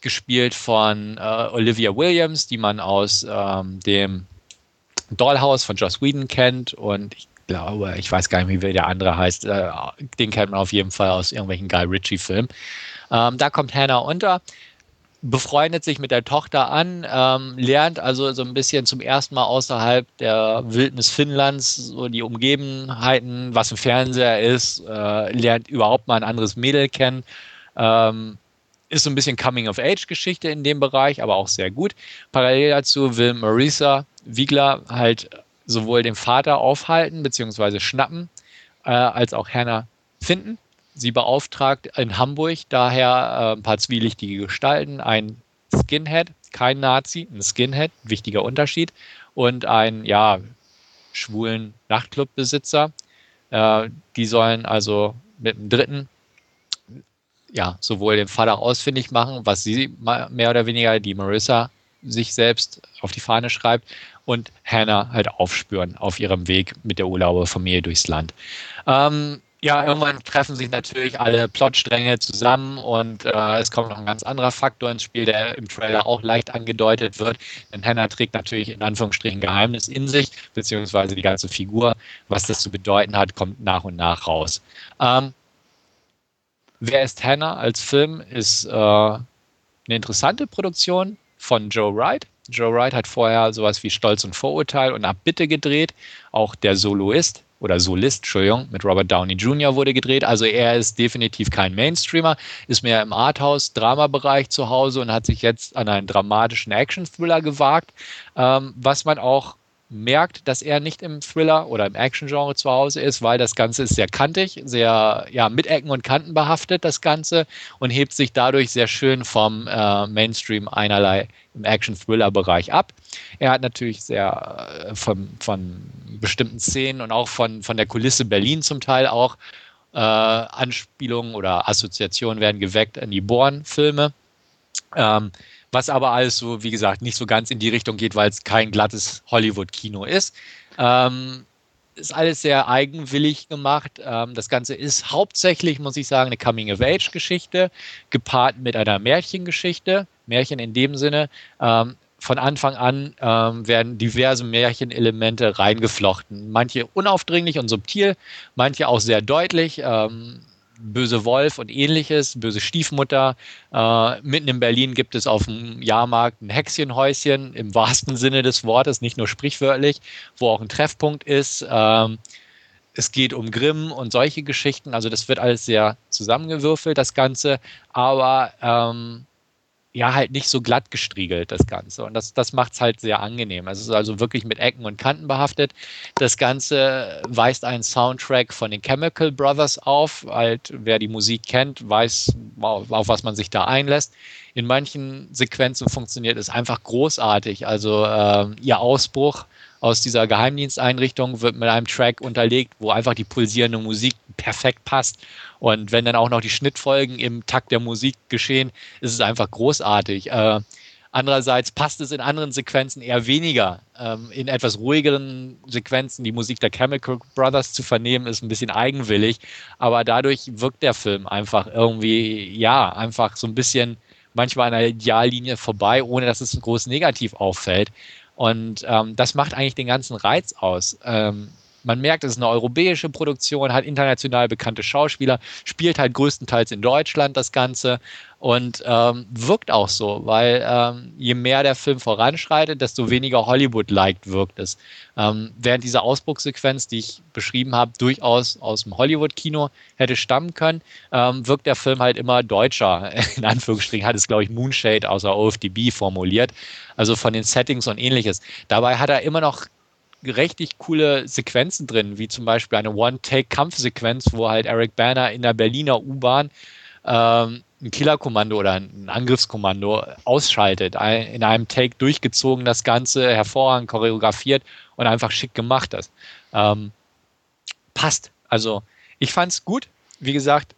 gespielt von äh, Olivia Williams, die man aus ähm, dem Dollhouse von Joss Whedon kennt und ich glaube, ich weiß gar nicht, wie der andere heißt, äh, den kennt man auf jeden Fall aus irgendwelchen Guy Ritchie-Filmen. Ähm, da kommt Hannah unter, befreundet sich mit der Tochter an, ähm, lernt also so ein bisschen zum ersten Mal außerhalb der Wildnis Finnlands so die Umgebenheiten, was ein Fernseher ist, äh, lernt überhaupt mal ein anderes Mädel kennen. Ähm, ist so ein bisschen Coming-of-Age-Geschichte in dem Bereich, aber auch sehr gut. Parallel dazu will Marisa Wiegler halt sowohl den Vater aufhalten bzw. schnappen, äh, als auch Hannah finden. Sie beauftragt in Hamburg daher äh, ein paar zwielichtige Gestalten, ein Skinhead, kein Nazi, ein Skinhead, wichtiger Unterschied, und einen, ja, schwulen Nachtclubbesitzer. Äh, die sollen also mit einem Dritten ja, sowohl den Vater ausfindig machen, was sie mehr oder weniger, die Marissa, sich selbst auf die Fahne schreibt und Hannah halt aufspüren auf ihrem Weg mit der Urlauberfamilie durchs Land. Ähm, ja, irgendwann treffen sich natürlich alle Plotstränge zusammen und äh, es kommt noch ein ganz anderer Faktor ins Spiel, der im Trailer auch leicht angedeutet wird. Denn Hannah trägt natürlich in Anführungsstrichen Geheimnis in sich, beziehungsweise die ganze Figur. Was das zu bedeuten hat, kommt nach und nach raus. Ähm, Wer ist Hannah als Film ist äh, eine interessante Produktion von Joe Wright. Joe Wright hat vorher sowas wie Stolz und Vorurteil und Abbitte gedreht. Auch der Soloist oder Solist, Entschuldigung, mit Robert Downey Jr. wurde gedreht. Also er ist definitiv kein Mainstreamer, ist mehr im Arthouse-Drama-Bereich zu Hause und hat sich jetzt an einen dramatischen Action-Thriller gewagt, ähm, was man auch merkt, dass er nicht im Thriller oder im Action-Genre zu Hause ist, weil das Ganze ist sehr kantig, sehr ja, mit Ecken und Kanten behaftet, das Ganze, und hebt sich dadurch sehr schön vom äh, Mainstream einerlei im Action-Thriller-Bereich ab. Er hat natürlich sehr äh, von, von bestimmten Szenen und auch von, von der Kulisse Berlin zum Teil auch äh, Anspielungen oder Assoziationen werden geweckt an die Born-Filme. Ähm, was aber alles so, wie gesagt, nicht so ganz in die Richtung geht, weil es kein glattes Hollywood-Kino ist. Ähm, ist alles sehr eigenwillig gemacht. Ähm, das Ganze ist hauptsächlich, muss ich sagen, eine Coming-of-Age-Geschichte, gepaart mit einer Märchengeschichte. Märchen in dem Sinne. Ähm, von Anfang an ähm, werden diverse Märchenelemente reingeflochten. Manche unaufdringlich und subtil, manche auch sehr deutlich. Ähm, böse Wolf und ähnliches, böse Stiefmutter. Äh, mitten in Berlin gibt es auf dem Jahrmarkt ein Hexchenhäuschen im wahrsten Sinne des Wortes, nicht nur sprichwörtlich, wo auch ein Treffpunkt ist. Ähm, es geht um Grimm und solche Geschichten. Also das wird alles sehr zusammengewürfelt, das Ganze. Aber ähm, ja, halt nicht so glatt gestriegelt, das Ganze. Und das, das macht es halt sehr angenehm. Es ist also wirklich mit Ecken und Kanten behaftet. Das Ganze weist einen Soundtrack von den Chemical Brothers auf. Halt, wer die Musik kennt, weiß, auf, was man sich da einlässt. In manchen Sequenzen funktioniert es einfach großartig. Also äh, ihr Ausbruch aus dieser Geheimdiensteinrichtung wird mit einem Track unterlegt, wo einfach die pulsierende Musik perfekt passt. Und wenn dann auch noch die Schnittfolgen im Takt der Musik geschehen, ist es einfach großartig. Äh, Andererseits passt es in anderen Sequenzen eher weniger. Ähm, in etwas ruhigeren Sequenzen die Musik der Chemical Brothers zu vernehmen, ist ein bisschen eigenwillig. Aber dadurch wirkt der Film einfach irgendwie, ja, einfach so ein bisschen manchmal an der Ideallinie vorbei, ohne dass es groß negativ auffällt. Und ähm, das macht eigentlich den ganzen Reiz aus. Ähm, man merkt, es ist eine europäische Produktion, hat international bekannte Schauspieler, spielt halt größtenteils in Deutschland das Ganze und ähm, wirkt auch so, weil ähm, je mehr der Film voranschreitet, desto weniger Hollywood-liked wirkt es. Ähm, während diese Ausbruchsequenz, die ich beschrieben habe, durchaus aus dem Hollywood-Kino hätte stammen können, ähm, wirkt der Film halt immer deutscher. In Anführungsstrichen hat es, glaube ich, Moonshade außer OFDB formuliert, also von den Settings und ähnliches. Dabei hat er immer noch richtig coole Sequenzen drin, wie zum Beispiel eine One-Take-Kampfsequenz, wo halt Eric Banner in der Berliner U-Bahn ähm, ein Killerkommando oder ein Angriffskommando ausschaltet. In einem Take durchgezogen das Ganze, hervorragend choreografiert und einfach schick gemacht ist. Ähm, passt. Also ich fand es gut. Wie gesagt,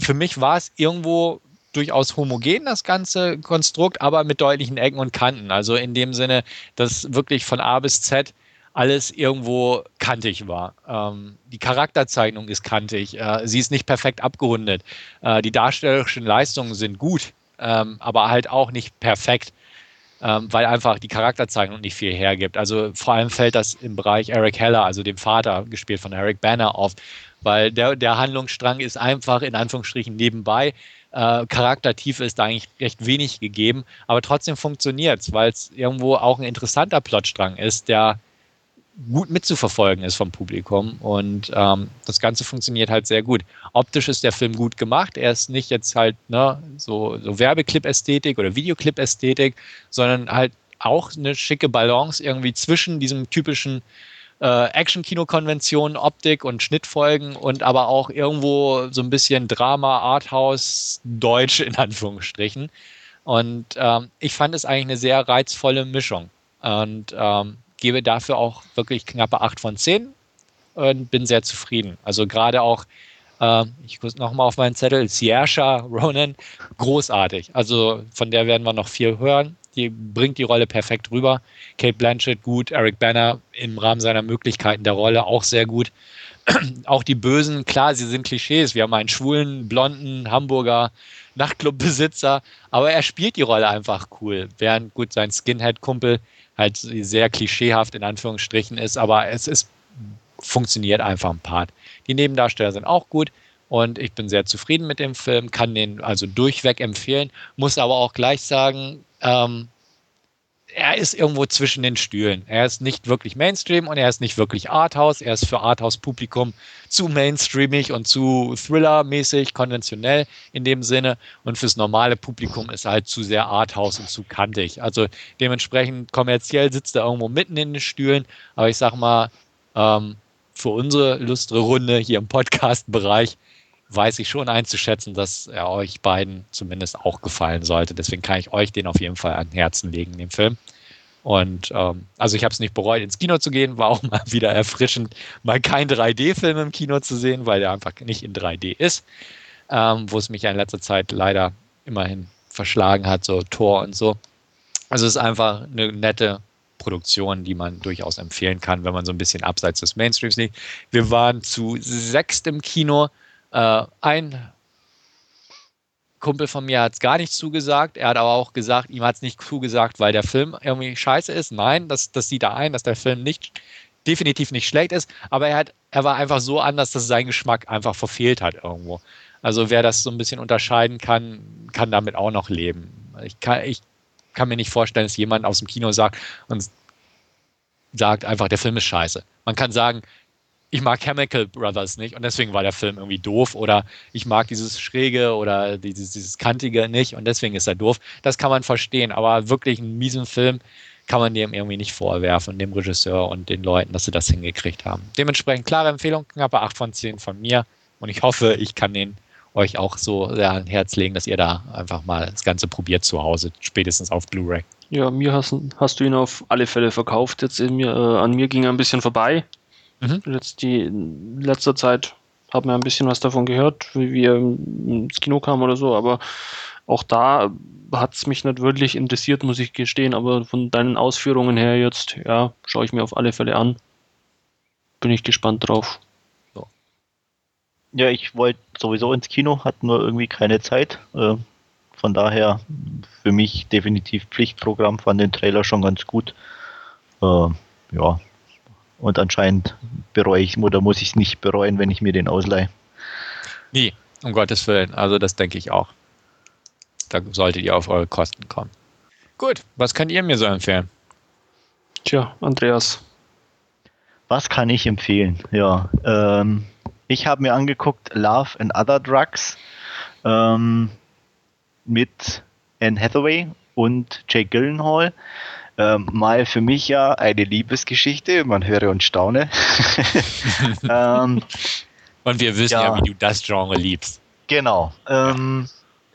für mich war es irgendwo durchaus homogen, das ganze Konstrukt, aber mit deutlichen Ecken und Kanten. Also in dem Sinne, dass wirklich von A bis Z alles irgendwo kantig war. Ähm, die Charakterzeichnung ist kantig. Äh, sie ist nicht perfekt abgerundet. Äh, die darstellerischen Leistungen sind gut, ähm, aber halt auch nicht perfekt, ähm, weil einfach die Charakterzeichnung nicht viel hergibt. Also vor allem fällt das im Bereich Eric Heller, also dem Vater, gespielt von Eric Banner, auf, weil der, der Handlungsstrang ist einfach in Anführungsstrichen nebenbei. Äh, Charaktertiefe ist da eigentlich recht wenig gegeben, aber trotzdem funktioniert es, weil es irgendwo auch ein interessanter Plotstrang ist, der gut mitzuverfolgen ist vom Publikum und ähm, das Ganze funktioniert halt sehr gut. Optisch ist der Film gut gemacht. Er ist nicht jetzt halt ne, so, so Werbeclip-Ästhetik oder Videoclip-Ästhetik, sondern halt auch eine schicke Balance irgendwie zwischen diesem typischen äh, Action-Kino-Konventionen, Optik und Schnittfolgen und aber auch irgendwo so ein bisschen Drama, Arthouse, Deutsch in Anführungsstrichen. Und ähm, ich fand es eigentlich eine sehr reizvolle Mischung und ähm, gebe dafür auch wirklich knappe 8 von 10 und bin sehr zufrieden. Also gerade auch, äh, ich gucke nochmal auf meinen Zettel, Sierra Ronan, großartig. Also von der werden wir noch viel hören die bringt die Rolle perfekt rüber. Kate Blanchett gut, Eric Banner im Rahmen seiner Möglichkeiten der Rolle auch sehr gut. auch die Bösen, klar, sie sind Klischees. Wir haben einen schwulen, blonden Hamburger Nachtclubbesitzer, aber er spielt die Rolle einfach cool. Während gut sein Skinhead-Kumpel halt sehr klischeehaft in Anführungsstrichen ist, aber es ist, funktioniert einfach ein Part. Die Nebendarsteller sind auch gut und ich bin sehr zufrieden mit dem Film, kann den also durchweg empfehlen, muss aber auch gleich sagen, ähm, er ist irgendwo zwischen den Stühlen. Er ist nicht wirklich Mainstream und er ist nicht wirklich Arthouse. Er ist für Arthouse-Publikum zu mainstreamig und zu Thriller-mäßig, konventionell in dem Sinne. Und fürs normale Publikum ist er halt zu sehr Arthouse und zu kantig. Also dementsprechend kommerziell sitzt er irgendwo mitten in den Stühlen. Aber ich sag mal, ähm, für unsere lustre Runde hier im Podcast-Bereich weiß ich schon einzuschätzen, dass er euch beiden zumindest auch gefallen sollte. Deswegen kann ich euch den auf jeden Fall an Herzen legen, den Film. Und ähm, also ich habe es nicht bereut, ins Kino zu gehen, war auch mal wieder erfrischend, mal kein 3D-Film im Kino zu sehen, weil der einfach nicht in 3D ist, ähm, wo es mich ja in letzter Zeit leider immerhin verschlagen hat, so Tor und so. Also es ist einfach eine nette Produktion, die man durchaus empfehlen kann, wenn man so ein bisschen abseits des Mainstreams liegt. Wir waren zu sechst im Kino äh, ein Kumpel von mir hat es gar nicht zugesagt. Er hat aber auch gesagt, ihm hat es nicht zugesagt, weil der Film irgendwie scheiße ist. Nein, das, das sieht er ein, dass der Film nicht definitiv nicht schlecht ist, aber er hat, er war einfach so anders, dass sein Geschmack einfach verfehlt hat irgendwo. Also wer das so ein bisschen unterscheiden kann, kann damit auch noch leben. Ich kann, ich kann mir nicht vorstellen, dass jemand aus dem Kino sagt und sagt einfach, der Film ist scheiße. Man kann sagen, ich mag Chemical Brothers nicht und deswegen war der Film irgendwie doof oder ich mag dieses Schräge oder dieses, dieses Kantige nicht und deswegen ist er doof. Das kann man verstehen, aber wirklich einen miesen Film kann man dem irgendwie nicht vorwerfen, dem Regisseur und den Leuten, dass sie das hingekriegt haben. Dementsprechend klare Empfehlung, knappe 8 von 10 von mir und ich hoffe, ich kann den euch auch so sehr ans Herz legen, dass ihr da einfach mal das Ganze probiert zu Hause, spätestens auf Blu-ray. Ja, mir hast, hast, du ihn auf alle Fälle verkauft. Jetzt mir, äh, an mir ging er ein bisschen vorbei. Mhm. Jetzt die in letzter Zeit haben wir ein bisschen was davon gehört, wie wir ins Kino kamen oder so, aber auch da hat es mich nicht wirklich interessiert, muss ich gestehen, aber von deinen Ausführungen her jetzt, ja, schaue ich mir auf alle Fälle an. Bin ich gespannt drauf. Ja, ja ich wollte sowieso ins Kino, hatte nur irgendwie keine Zeit. Äh, von daher für mich definitiv Pflichtprogramm, fand den Trailer schon ganz gut. Äh, ja, und anscheinend bereue ich oder muss ich es nicht bereuen, wenn ich mir den ausleihe. Nee, um Gottes Willen. Also das denke ich auch. Da solltet ihr auf eure Kosten kommen. Gut, was könnt ihr mir so empfehlen? Tja, Andreas. Was kann ich empfehlen? Ja, ähm, ich habe mir angeguckt Love and Other Drugs ähm, mit Anne Hathaway und Jake Gyllenhaal. Ähm, mal für mich ja eine Liebesgeschichte, man höre und staune. ähm, und wir wissen ja, ja, wie du das Genre liebst. Genau. Ähm,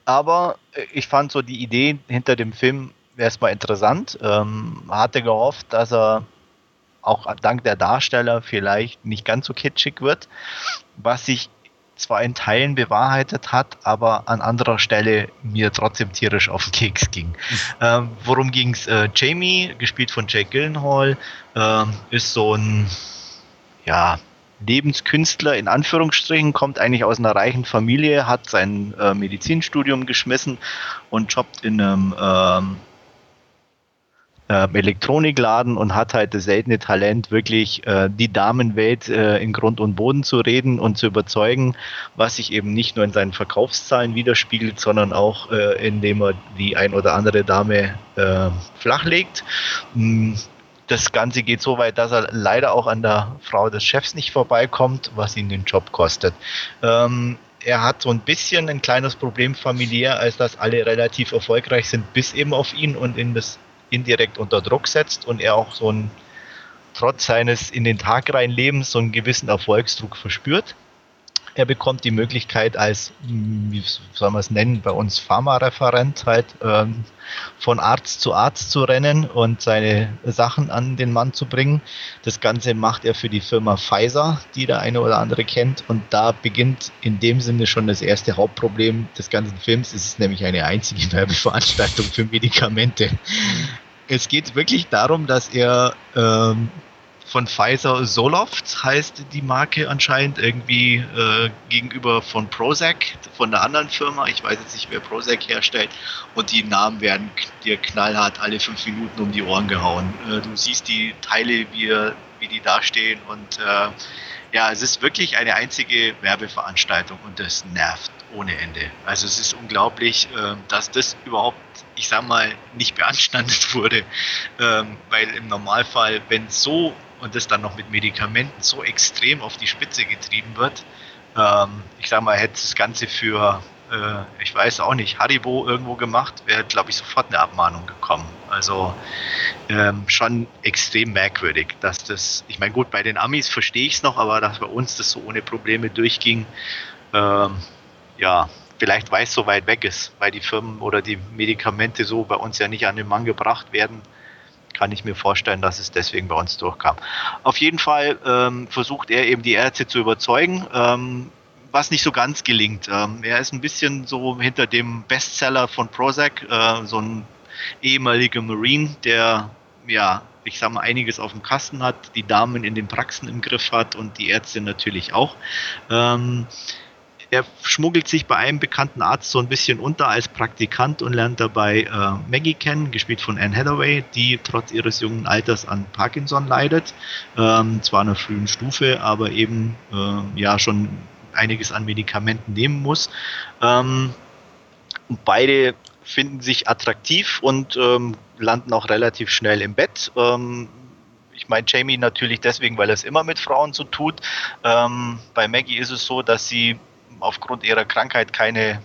aber ich fand so die Idee hinter dem Film erstmal interessant. Ähm, hatte gehofft, dass er auch dank der Darsteller vielleicht nicht ganz so kitschig wird, was sich zwar in Teilen bewahrheitet hat, aber an anderer Stelle mir trotzdem tierisch auf den Keks ging. ähm, worum ging es? Äh, Jamie, gespielt von Jake Gyllenhaal, äh, ist so ein ja, Lebenskünstler in Anführungsstrichen, kommt eigentlich aus einer reichen Familie, hat sein äh, Medizinstudium geschmissen und jobbt in einem ähm, äh, Elektronikladen und hat halt das seltene Talent, wirklich äh, die Damenwelt äh, in Grund und Boden zu reden und zu überzeugen, was sich eben nicht nur in seinen Verkaufszahlen widerspiegelt, sondern auch äh, indem er die ein oder andere Dame äh, flachlegt. Mm, das Ganze geht so weit, dass er leider auch an der Frau des Chefs nicht vorbeikommt, was ihn den Job kostet. Ähm, er hat so ein bisschen ein kleines Problem familiär, als dass alle relativ erfolgreich sind, bis eben auf ihn und in das indirekt unter Druck setzt und er auch so ein trotz seines in den Tag rein Lebens so einen gewissen Erfolgsdruck verspürt. Er bekommt die Möglichkeit als, wie soll man es nennen, bei uns Pharmareferent halt ähm, von Arzt zu Arzt zu rennen und seine Sachen an den Mann zu bringen. Das Ganze macht er für die Firma Pfizer, die der eine oder andere kennt. Und da beginnt in dem Sinne schon das erste Hauptproblem des ganzen Films. Es ist nämlich eine einzige Werbeveranstaltung für Medikamente. Es geht wirklich darum, dass er ähm, von Pfizer Zoloft heißt die Marke anscheinend irgendwie äh, gegenüber von Prozac, von der anderen Firma. Ich weiß jetzt nicht, wer Prozac herstellt. Und die Namen werden dir knallhart alle fünf Minuten um die Ohren gehauen. Äh, du siehst die Teile, wie, wie die dastehen. Und äh, ja, es ist wirklich eine einzige Werbeveranstaltung und das nervt ohne Ende. Also es ist unglaublich, äh, dass das überhaupt, ich sag mal, nicht beanstandet wurde, ähm, weil im Normalfall, wenn so und das dann noch mit Medikamenten so extrem auf die Spitze getrieben wird. Ähm, ich sag mal, hätte das Ganze für, äh, ich weiß auch nicht, Haribo irgendwo gemacht, wäre, glaube ich, sofort eine Abmahnung gekommen. Also ähm, schon extrem merkwürdig, dass das, ich meine, gut, bei den Amis verstehe ich es noch, aber dass bei uns das so ohne Probleme durchging, ähm, ja, vielleicht weil es so weit weg ist, weil die Firmen oder die Medikamente so bei uns ja nicht an den Mann gebracht werden kann ich mir vorstellen, dass es deswegen bei uns durchkam. Auf jeden Fall ähm, versucht er eben die Ärzte zu überzeugen, ähm, was nicht so ganz gelingt. Ähm, er ist ein bisschen so hinter dem Bestseller von Prozac, äh, so ein ehemaliger Marine, der ja ich sag mal, einiges auf dem Kasten hat, die Damen in den Praxen im Griff hat und die Ärzte natürlich auch. Ähm, er schmuggelt sich bei einem bekannten Arzt so ein bisschen unter als Praktikant und lernt dabei äh, Maggie kennen, gespielt von Anne Hathaway, die trotz ihres jungen Alters an Parkinson leidet. Ähm, zwar in einer frühen Stufe, aber eben äh, ja schon einiges an Medikamenten nehmen muss. Ähm, beide finden sich attraktiv und ähm, landen auch relativ schnell im Bett. Ähm, ich meine Jamie natürlich deswegen, weil er es immer mit Frauen so tut. Ähm, bei Maggie ist es so, dass sie aufgrund ihrer Krankheit keine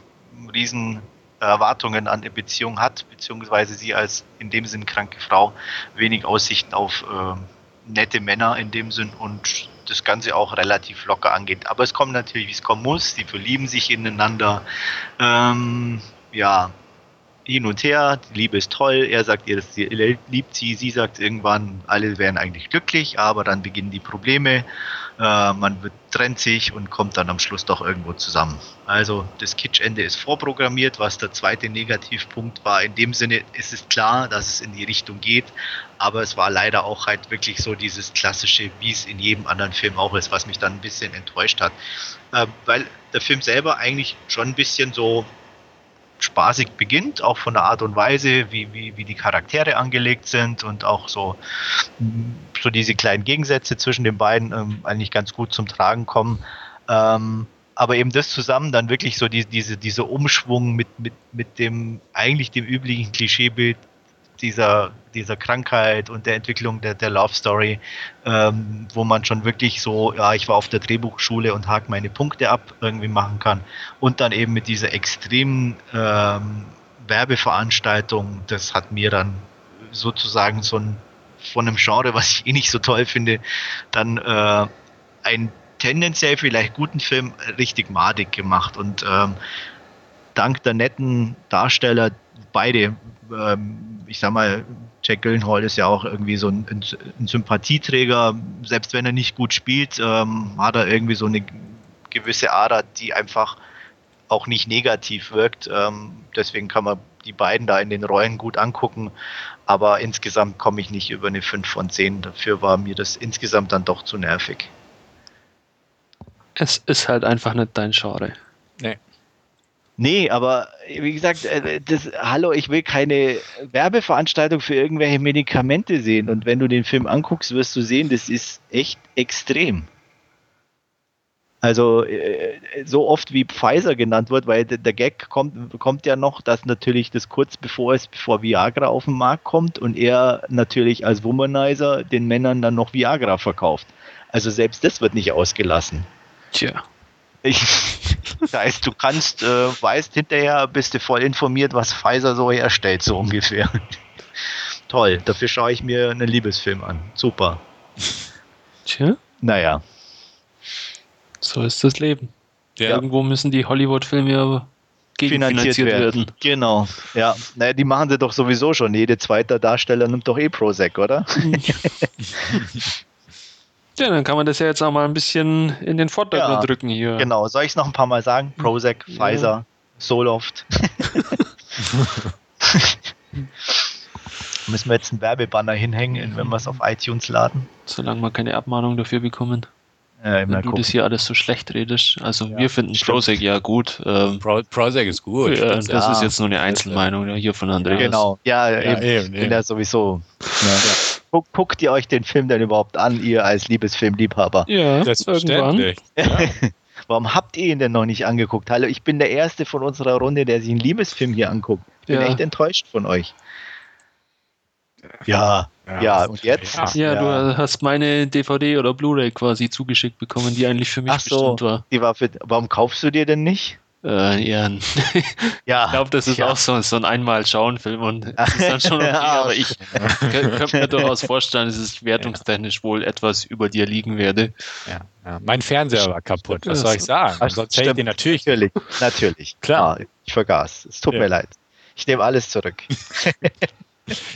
riesen Erwartungen an die Beziehung hat, beziehungsweise sie als in dem Sinn kranke Frau wenig Aussichten auf äh, nette Männer in dem Sinn und das Ganze auch relativ locker angeht. Aber es kommt natürlich, wie es kommen muss. Die verlieben sich ineinander. Ähm, ja, hin und her, die Liebe ist toll, er sagt ihr, dass sie liebt sie, sie sagt irgendwann, alle wären eigentlich glücklich, aber dann beginnen die Probleme, äh, man wird, trennt sich und kommt dann am Schluss doch irgendwo zusammen. Also das Kitschende ist vorprogrammiert, was der zweite Negativpunkt war. In dem Sinne ist es klar, dass es in die Richtung geht, aber es war leider auch halt wirklich so dieses klassische, wie es in jedem anderen Film auch ist, was mich dann ein bisschen enttäuscht hat. Äh, weil der Film selber eigentlich schon ein bisschen so spaßig beginnt, auch von der Art und Weise, wie, wie, wie die Charaktere angelegt sind und auch so, so diese kleinen Gegensätze zwischen den beiden ähm, eigentlich ganz gut zum Tragen kommen. Ähm, aber eben das zusammen dann wirklich so die, diese, dieser Umschwung mit, mit, mit dem eigentlich dem üblichen Klischeebild dieser, dieser Krankheit und der Entwicklung der, der Love Story, ähm, wo man schon wirklich so, ja, ich war auf der Drehbuchschule und hake meine Punkte ab, irgendwie machen kann. Und dann eben mit dieser extremen ähm, Werbeveranstaltung, das hat mir dann sozusagen so ein von einem Genre, was ich eh nicht so toll finde, dann äh, einen tendenziell vielleicht guten Film richtig madig gemacht. Und ähm, dank der netten Darsteller, beide ähm, ich sag mal, Jack Gyllenhaal ist ja auch irgendwie so ein, ein Sympathieträger. Selbst wenn er nicht gut spielt, ähm, hat er irgendwie so eine gewisse Ader, die einfach auch nicht negativ wirkt. Ähm, deswegen kann man die beiden da in den Rollen gut angucken. Aber insgesamt komme ich nicht über eine 5 von 10. Dafür war mir das insgesamt dann doch zu nervig. Es ist halt einfach nicht dein Genre. Nee. Nee, aber wie gesagt, äh, das, hallo, ich will keine Werbeveranstaltung für irgendwelche Medikamente sehen. Und wenn du den Film anguckst, wirst du sehen, das ist echt extrem. Also äh, so oft wie Pfizer genannt wird, weil der Gag kommt, kommt ja noch, dass natürlich das kurz bevor es, bevor Viagra auf den Markt kommt und er natürlich als Womanizer den Männern dann noch Viagra verkauft. Also selbst das wird nicht ausgelassen. Tja. Ich, das heißt, du kannst, äh, weißt hinterher, bist du voll informiert, was Pfizer so herstellt, so ungefähr. Toll, dafür schaue ich mir einen Liebesfilm an. Super. Tja. Naja. So ist das Leben. Ja. Irgendwo müssen die Hollywood-Filme gegenfinanziert werden. werden. Genau. Ja, naja, die machen sie doch sowieso schon. Jede zweite Darsteller nimmt doch eh Prozac, oder? Ja, dann kann man das ja jetzt auch mal ein bisschen in den Vordergrund ja, drücken hier. Genau, soll ich es noch ein paar Mal sagen? Prozac, ja. Pfizer, Soloft. Müssen wir jetzt einen Werbebanner hinhängen, wenn wir es auf iTunes laden? Solange wir keine Abmahnung dafür bekommen. Ja, Wenn du gucken. das hier alles so schlecht redest. Also ja, wir finden Prozac ja gut. Ähm, Pro Prozac ist gut. Ja, das ja. ist jetzt nur eine Einzelmeinung hier von Andreas. Genau, ja, eben. eben, bin ja sowieso. Guck, guckt ihr euch den Film denn überhaupt an, ihr als Liebesfilmliebhaber? Ja, das irgendwann. Warum habt ihr ihn denn noch nicht angeguckt? Hallo, ich bin der Erste von unserer Runde, der sich einen Liebesfilm hier anguckt. Ich bin echt enttäuscht von euch. Ja, ja, ja und jetzt? Ja, ja, du hast meine DVD oder Blu-ray quasi zugeschickt bekommen, die eigentlich für mich Ach so, bestimmt war. Die war für, warum kaufst du dir denn nicht? Äh, ja. ja. Ich glaube, das ist ja. auch so, so ein Einmal-Schauen-Film und das ist dann schon okay, aber ich könnte mir durchaus vorstellen, dass ich wertungstechnisch wohl etwas über dir liegen werde. Ja, ja. Mein Fernseher war kaputt, was soll ich sagen? Ach, Sonst hätte ich den natürlich. Natürlich, natürlich. Klar. Ah, ich vergaß. Es tut mir leid. Ich nehme alles zurück.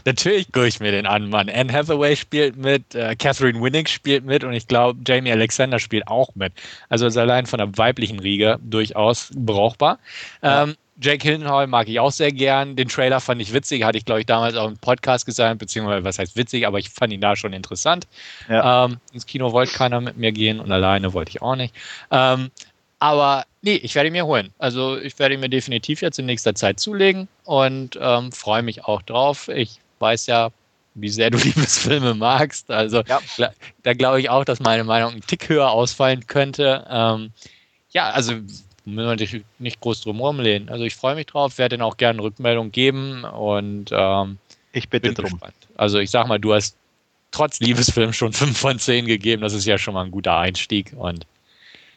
Natürlich gucke ich mir den an, Mann. Anne Hathaway spielt mit, äh, Catherine Winnick spielt mit und ich glaube, Jamie Alexander spielt auch mit. Also ist allein von der weiblichen Riege durchaus brauchbar. Ja. Ähm, Jake Gyllenhaal mag ich auch sehr gern. Den Trailer fand ich witzig, hatte ich glaube ich damals auch im Podcast gesagt, beziehungsweise was heißt witzig, aber ich fand ihn da schon interessant. Ja. Ähm, ins Kino wollte keiner mit mir gehen und alleine wollte ich auch nicht. Ähm, aber nee, ich werde ihn mir holen. Also ich werde ihn mir definitiv jetzt in nächster Zeit zulegen und ähm, freue mich auch drauf. Ich weiß ja, wie sehr du Liebesfilme magst. Also ja. da glaube ich auch, dass meine Meinung einen Tick höher ausfallen könnte. Ähm, ja, also müssen wir dich nicht groß drum rumlehnen. Also ich freue mich drauf, werde dann auch gerne Rückmeldung geben und ähm, ich bitte drum. Gespannt. Also ich sag mal, du hast trotz Liebesfilm schon 5 von 10 gegeben. Das ist ja schon mal ein guter Einstieg und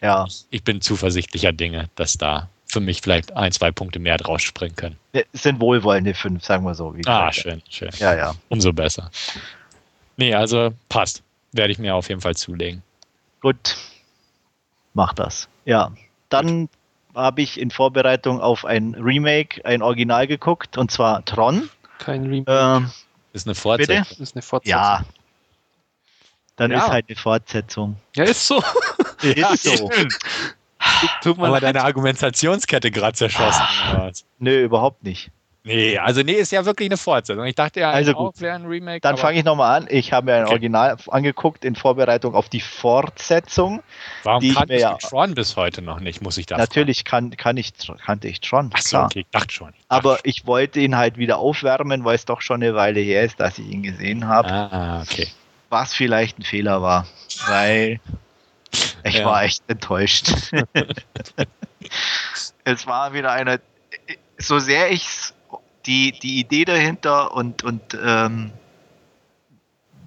ja. Ich bin zuversichtlicher Dinge, dass da für mich vielleicht ein, zwei Punkte mehr draus springen können. Ja, es sind wohlwollende fünf, sagen wir so. ah, schön, schön. Ja, ja. Umso besser. Nee, also passt. Werde ich mir auf jeden Fall zulegen. Gut. Mach das. Ja. Dann habe ich in Vorbereitung auf ein Remake, ein Original geguckt, und zwar Tron. Kein Remake. Ähm, ist eine Fortsetzung. Bitte? ist eine Fortsetzung. ja. Dann Ja. ist halt eine Fortsetzung. Ja, ist so. Ist so. Tut mir Aber deine Argumentationskette gerade zerschossen. oder was? Nö, überhaupt nicht. Nee, also nee, ist ja wirklich eine Fortsetzung. Ich dachte ja, Also auch gut. wäre ein Remake. Dann fange ich nochmal an. Ich habe mir ein Okay. Original angeguckt in Vorbereitung auf die Fortsetzung. Warum die ich kannte mir ich ja- Tron bis heute noch nicht, muss ich da Natürlich kann, kann ich, kannte ich schon, fragen. Ach so, klar. okay, ich dachte schon. Ich dachte Aber ich wollte ihn halt wieder aufwärmen, weil es doch schon eine Weile her ist, dass ich ihn gesehen habe. Ah, okay. Was vielleicht ein Fehler war, weil ich Ja. war echt enttäuscht. es war wieder eine, so sehr ich die, die Idee dahinter und, und ähm,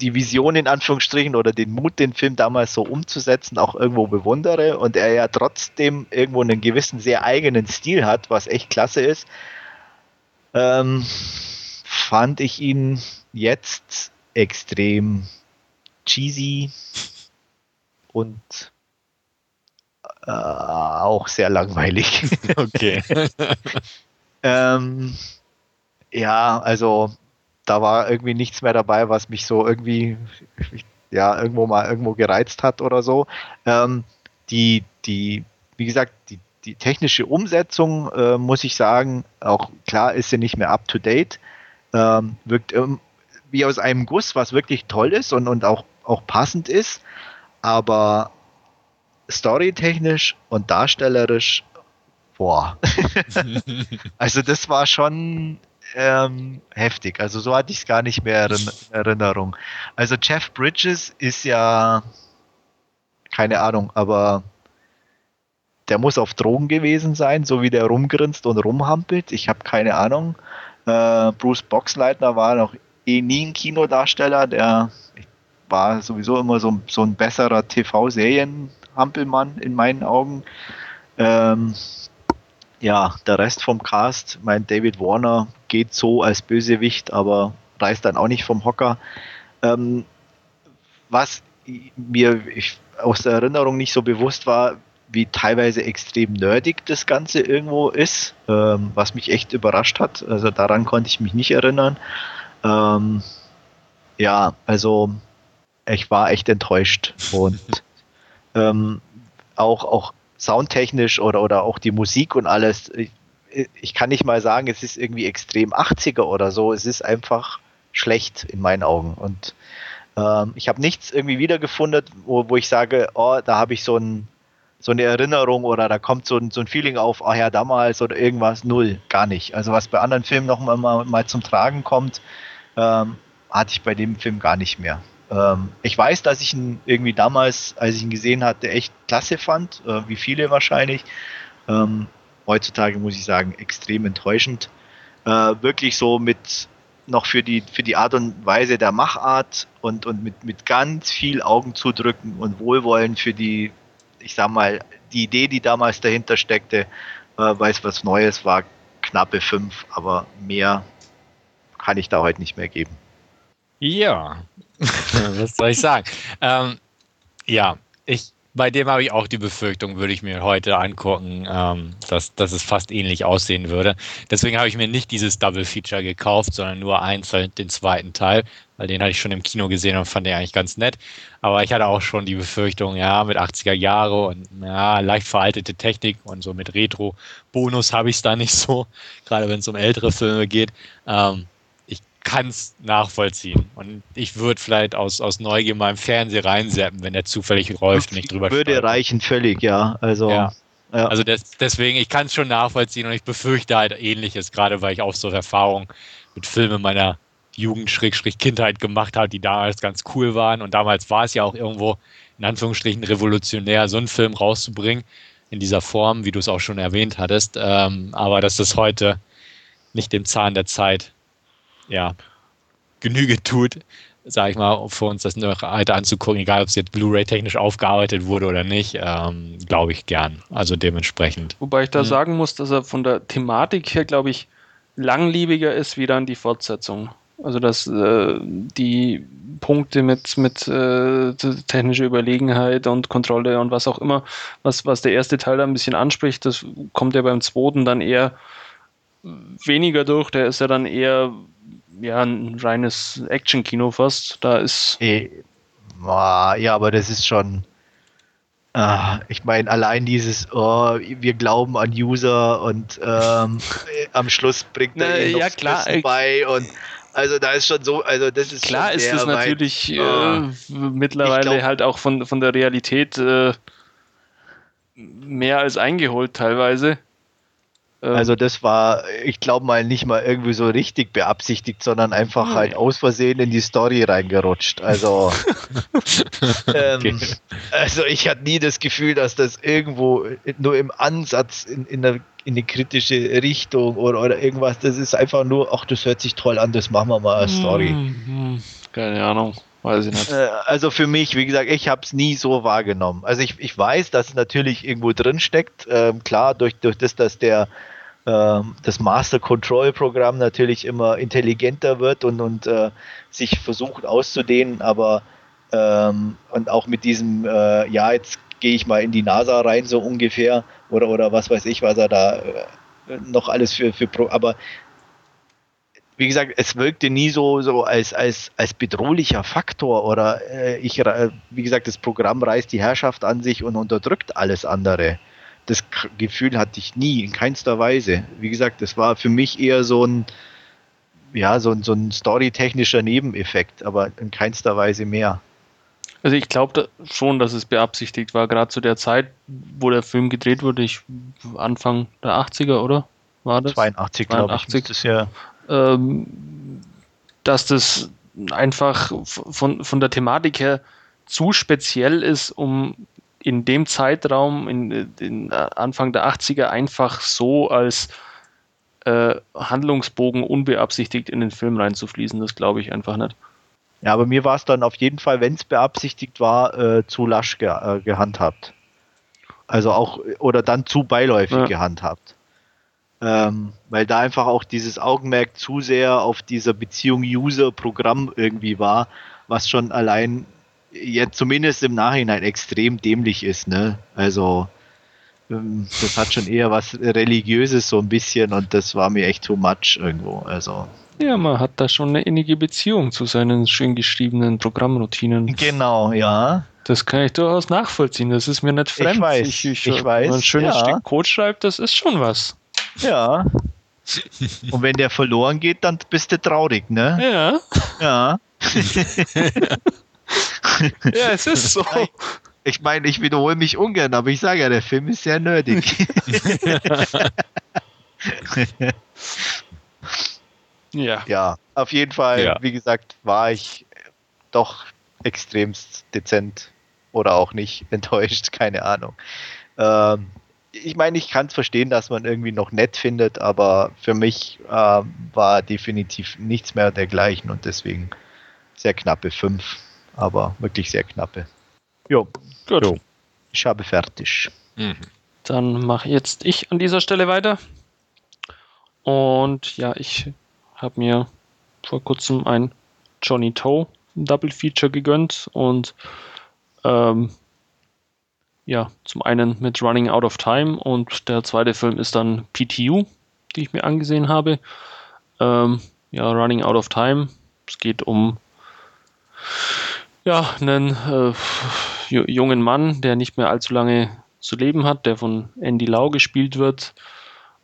die Vision in Anführungsstrichen oder den Mut, den Film damals so umzusetzen, auch irgendwo bewundere und er ja trotzdem irgendwo einen gewissen sehr eigenen Stil hat, was echt klasse ist, ähm, fand ich ihn jetzt extrem cheesy und äh, auch sehr langweilig. Okay. ähm, ja, also da war irgendwie nichts mehr dabei, was mich so irgendwie ja irgendwo mal irgendwo gereizt hat oder so. Ähm, die, die, wie gesagt, die, die technische Umsetzung, äh, muss ich sagen, auch klar ist sie nicht mehr up to date. Ähm, wirkt ähm, wie aus einem Guss, was wirklich toll ist und, und auch, auch passend ist, aber storytechnisch und darstellerisch, boah. also das war schon ähm, heftig. Also so hatte ich es gar nicht mehr in Erinnerung. Also Jeff Bridges ist ja keine Ahnung, aber der muss auf Drogen gewesen sein, so wie der rumgrinst und rumhampelt. Ich habe keine Ahnung. Äh, Bruce Boxleitner war noch eh nie ein Kinodarsteller, der war sowieso immer so, so ein besserer TV-Serien-Hampelmann in meinen Augen. Ähm, ja, der Rest vom Cast, mein David Warner geht so als Bösewicht, aber reißt dann auch nicht vom Hocker. Ähm, was mir aus der Erinnerung nicht so bewusst war, wie teilweise extrem nerdig das Ganze irgendwo ist, ähm, was mich echt überrascht hat. Also daran konnte ich mich nicht erinnern. Ähm, ja, also ich war echt enttäuscht und ähm, auch, auch soundtechnisch oder, oder auch die Musik und alles. Ich, ich kann nicht mal sagen, es ist irgendwie extrem 80er oder so. Es ist einfach schlecht in meinen Augen. Und ähm, ich habe nichts irgendwie wiedergefunden, wo, wo ich sage, oh, da habe ich so, ein, so eine Erinnerung oder da kommt so ein, so ein Feeling auf, ach ja, damals oder irgendwas. Null, gar nicht. Also was bei anderen Filmen noch mal, mal, mal zum Tragen kommt, ähm, hatte ich bei dem Film gar nicht mehr. Ähm, ich weiß, dass ich ihn irgendwie damals, als ich ihn gesehen hatte, echt klasse fand, äh, wie viele wahrscheinlich. Ähm, heutzutage muss ich sagen, extrem enttäuschend. Äh, wirklich so mit noch für die, für die Art und Weise der Machart und, und mit, mit ganz viel Augen zudrücken und Wohlwollen für die, ich sag mal, die Idee, die damals dahinter steckte, äh, weil es was Neues war, knappe fünf, aber mehr kann ich da heute nicht mehr geben. Ja, was soll ich sagen? ähm, ja, ich, bei dem habe ich auch die Befürchtung, würde ich mir heute angucken, ähm, dass, dass es fast ähnlich aussehen würde. Deswegen habe ich mir nicht dieses Double Feature gekauft, sondern nur einzeln den zweiten Teil, weil den hatte ich schon im Kino gesehen und fand den eigentlich ganz nett. Aber ich hatte auch schon die Befürchtung, ja, mit 80er Jahre und ja, leicht veraltete Technik und so mit Retro-Bonus habe ich es da nicht so, gerade wenn es um ältere Filme geht. Ähm, kann es nachvollziehen. Und ich würde vielleicht aus, aus Neugier mal im Fernsehen reinseppen, wenn der zufällig läuft, nicht drüber Würde stolpern. reichen völlig, ja. Also, Ja. ja. Also des, deswegen, ich kann es schon nachvollziehen und ich befürchte halt ähnliches, gerade weil ich auch so Erfahrungen mit Filmen meiner Jugend, Schrägstrich Kindheit gemacht habe, die damals ganz cool waren. Und damals war es ja auch irgendwo in Anführungsstrichen revolutionär, so einen Film rauszubringen in dieser Form, wie du es auch schon erwähnt hattest. Ähm, aber dass das heute nicht dem Zahn der Zeit ja, Genüge tut, sage ich mal, für uns das noch weiter anzugucken, egal ob es jetzt Blu-ray technisch aufgearbeitet wurde oder nicht, ähm, glaube ich gern. Also dementsprechend. Wobei ich da Mhm. sagen muss, dass er von der Thematik her, glaube ich, langlebiger ist wie dann die Fortsetzung. Also dass äh, die Punkte mit, mit äh, technischer Überlegenheit und Kontrolle und was auch immer, was, was der erste Teil da ein bisschen anspricht, das kommt ja beim zweiten dann eher weniger durch. Der ist ja dann eher ja, ein reines Action-Kino fast. Da ist. Hey. Ja, aber das ist schon. Ah, ich meine, allein dieses, oh, wir glauben an User und ähm, am Schluss bringt er Na, ja, klar, bei und also da ist schon so, also das ist klar ist es natürlich äh, mittlerweile glaub, halt auch von, von der Realität äh, mehr als eingeholt teilweise. Ähm, also das war, ich glaube mal, nicht mal irgendwie so richtig beabsichtigt, sondern einfach okay. halt aus Versehen in die Story reingerutscht. Also, ähm, okay. also ich hatte nie das Gefühl, dass das irgendwo nur im Ansatz in, in, eine, in eine kritische Richtung oder, oder irgendwas, das ist einfach nur, ach, das hört sich toll an, das machen wir mal als Story. Mhm. Keine Ahnung. Weiß ich nicht. Äh, also für mich, wie gesagt, ich habe es nie so wahrgenommen. Also ich, ich weiß, dass es natürlich irgendwo drin steckt. Ähm, klar, durch, durch das, dass der das Master Control Programm natürlich immer intelligenter wird und, und äh, sich versucht auszudehnen, aber ähm, und auch mit diesem, äh, ja, jetzt gehe ich mal in die NASA rein, so ungefähr, oder, oder was weiß ich, was er da äh, noch alles für, für Pro aber wie gesagt, es wirkte nie so, so als, als, als bedrohlicher Faktor oder äh, ich, äh, wie gesagt, das Programm reißt die Herrschaft an sich und unterdrückt alles andere das Gefühl hatte ich nie, in keinster Weise. Wie gesagt, das war für mich eher so ein, ja, so ein, so ein storytechnischer Nebeneffekt, aber in keinster Weise mehr. Also ich glaube schon, dass es beabsichtigt war, gerade zu der Zeit, wo der Film gedreht wurde, ich, Anfang der 80er, oder? War das? 82, 82. glaube ich. Ja. Ähm, dass das einfach von, von der Thematik her zu speziell ist, um in dem Zeitraum, in, in Anfang der 80er, einfach so als äh, Handlungsbogen unbeabsichtigt in den Film reinzufließen. Das glaube ich einfach nicht. Ja, aber mir war es dann auf jeden Fall, wenn es beabsichtigt war, äh, zu lasch ge äh, gehandhabt. Also auch, oder dann zu beiläufig ja. gehandhabt. Ähm, weil da einfach auch dieses Augenmerk zu sehr auf dieser Beziehung User-Programm irgendwie war, was schon allein jetzt zumindest im Nachhinein extrem dämlich ist, ne? Also ähm, das hat schon eher was religiöses so ein bisschen und das war mir echt too much irgendwo. Also ja, man hat da schon eine innige Beziehung zu seinen schön geschriebenen Programmroutinen. Genau, ja. Das kann ich durchaus nachvollziehen. Das ist mir nicht fremd. Ich weiß, ich, ich, ich weiß. Wenn man ein schönes ja. Stück Code schreibt, das ist schon was. Ja. Und wenn der verloren geht, dann bist du traurig, ne? Ja. Ja. ja, es ist so. Ich meine, ich wiederhole mich ungern, aber ich sage ja, der Film ist sehr nerdig. ja. Ja, auf jeden Fall, ja. wie gesagt, war ich doch extremst dezent oder auch nicht enttäuscht, keine Ahnung. Ähm, ich meine, ich kann es verstehen, dass man irgendwie noch nett findet, aber für mich äh, war definitiv nichts mehr dergleichen und deswegen sehr knappe 5 aber wirklich sehr knappe. Jo, gut. Jo. Ich habe fertig. Mhm. Dann mache jetzt ich an dieser Stelle weiter. Und ja, ich habe mir vor kurzem ein Johnny Toe Double Feature gegönnt und ähm, ja, zum einen mit Running Out of Time und der zweite Film ist dann PTU, die ich mir angesehen habe. Ähm, ja, Running Out of Time. Es geht um ja, einen äh, jungen Mann, der nicht mehr allzu lange zu leben hat, der von Andy Lau gespielt wird,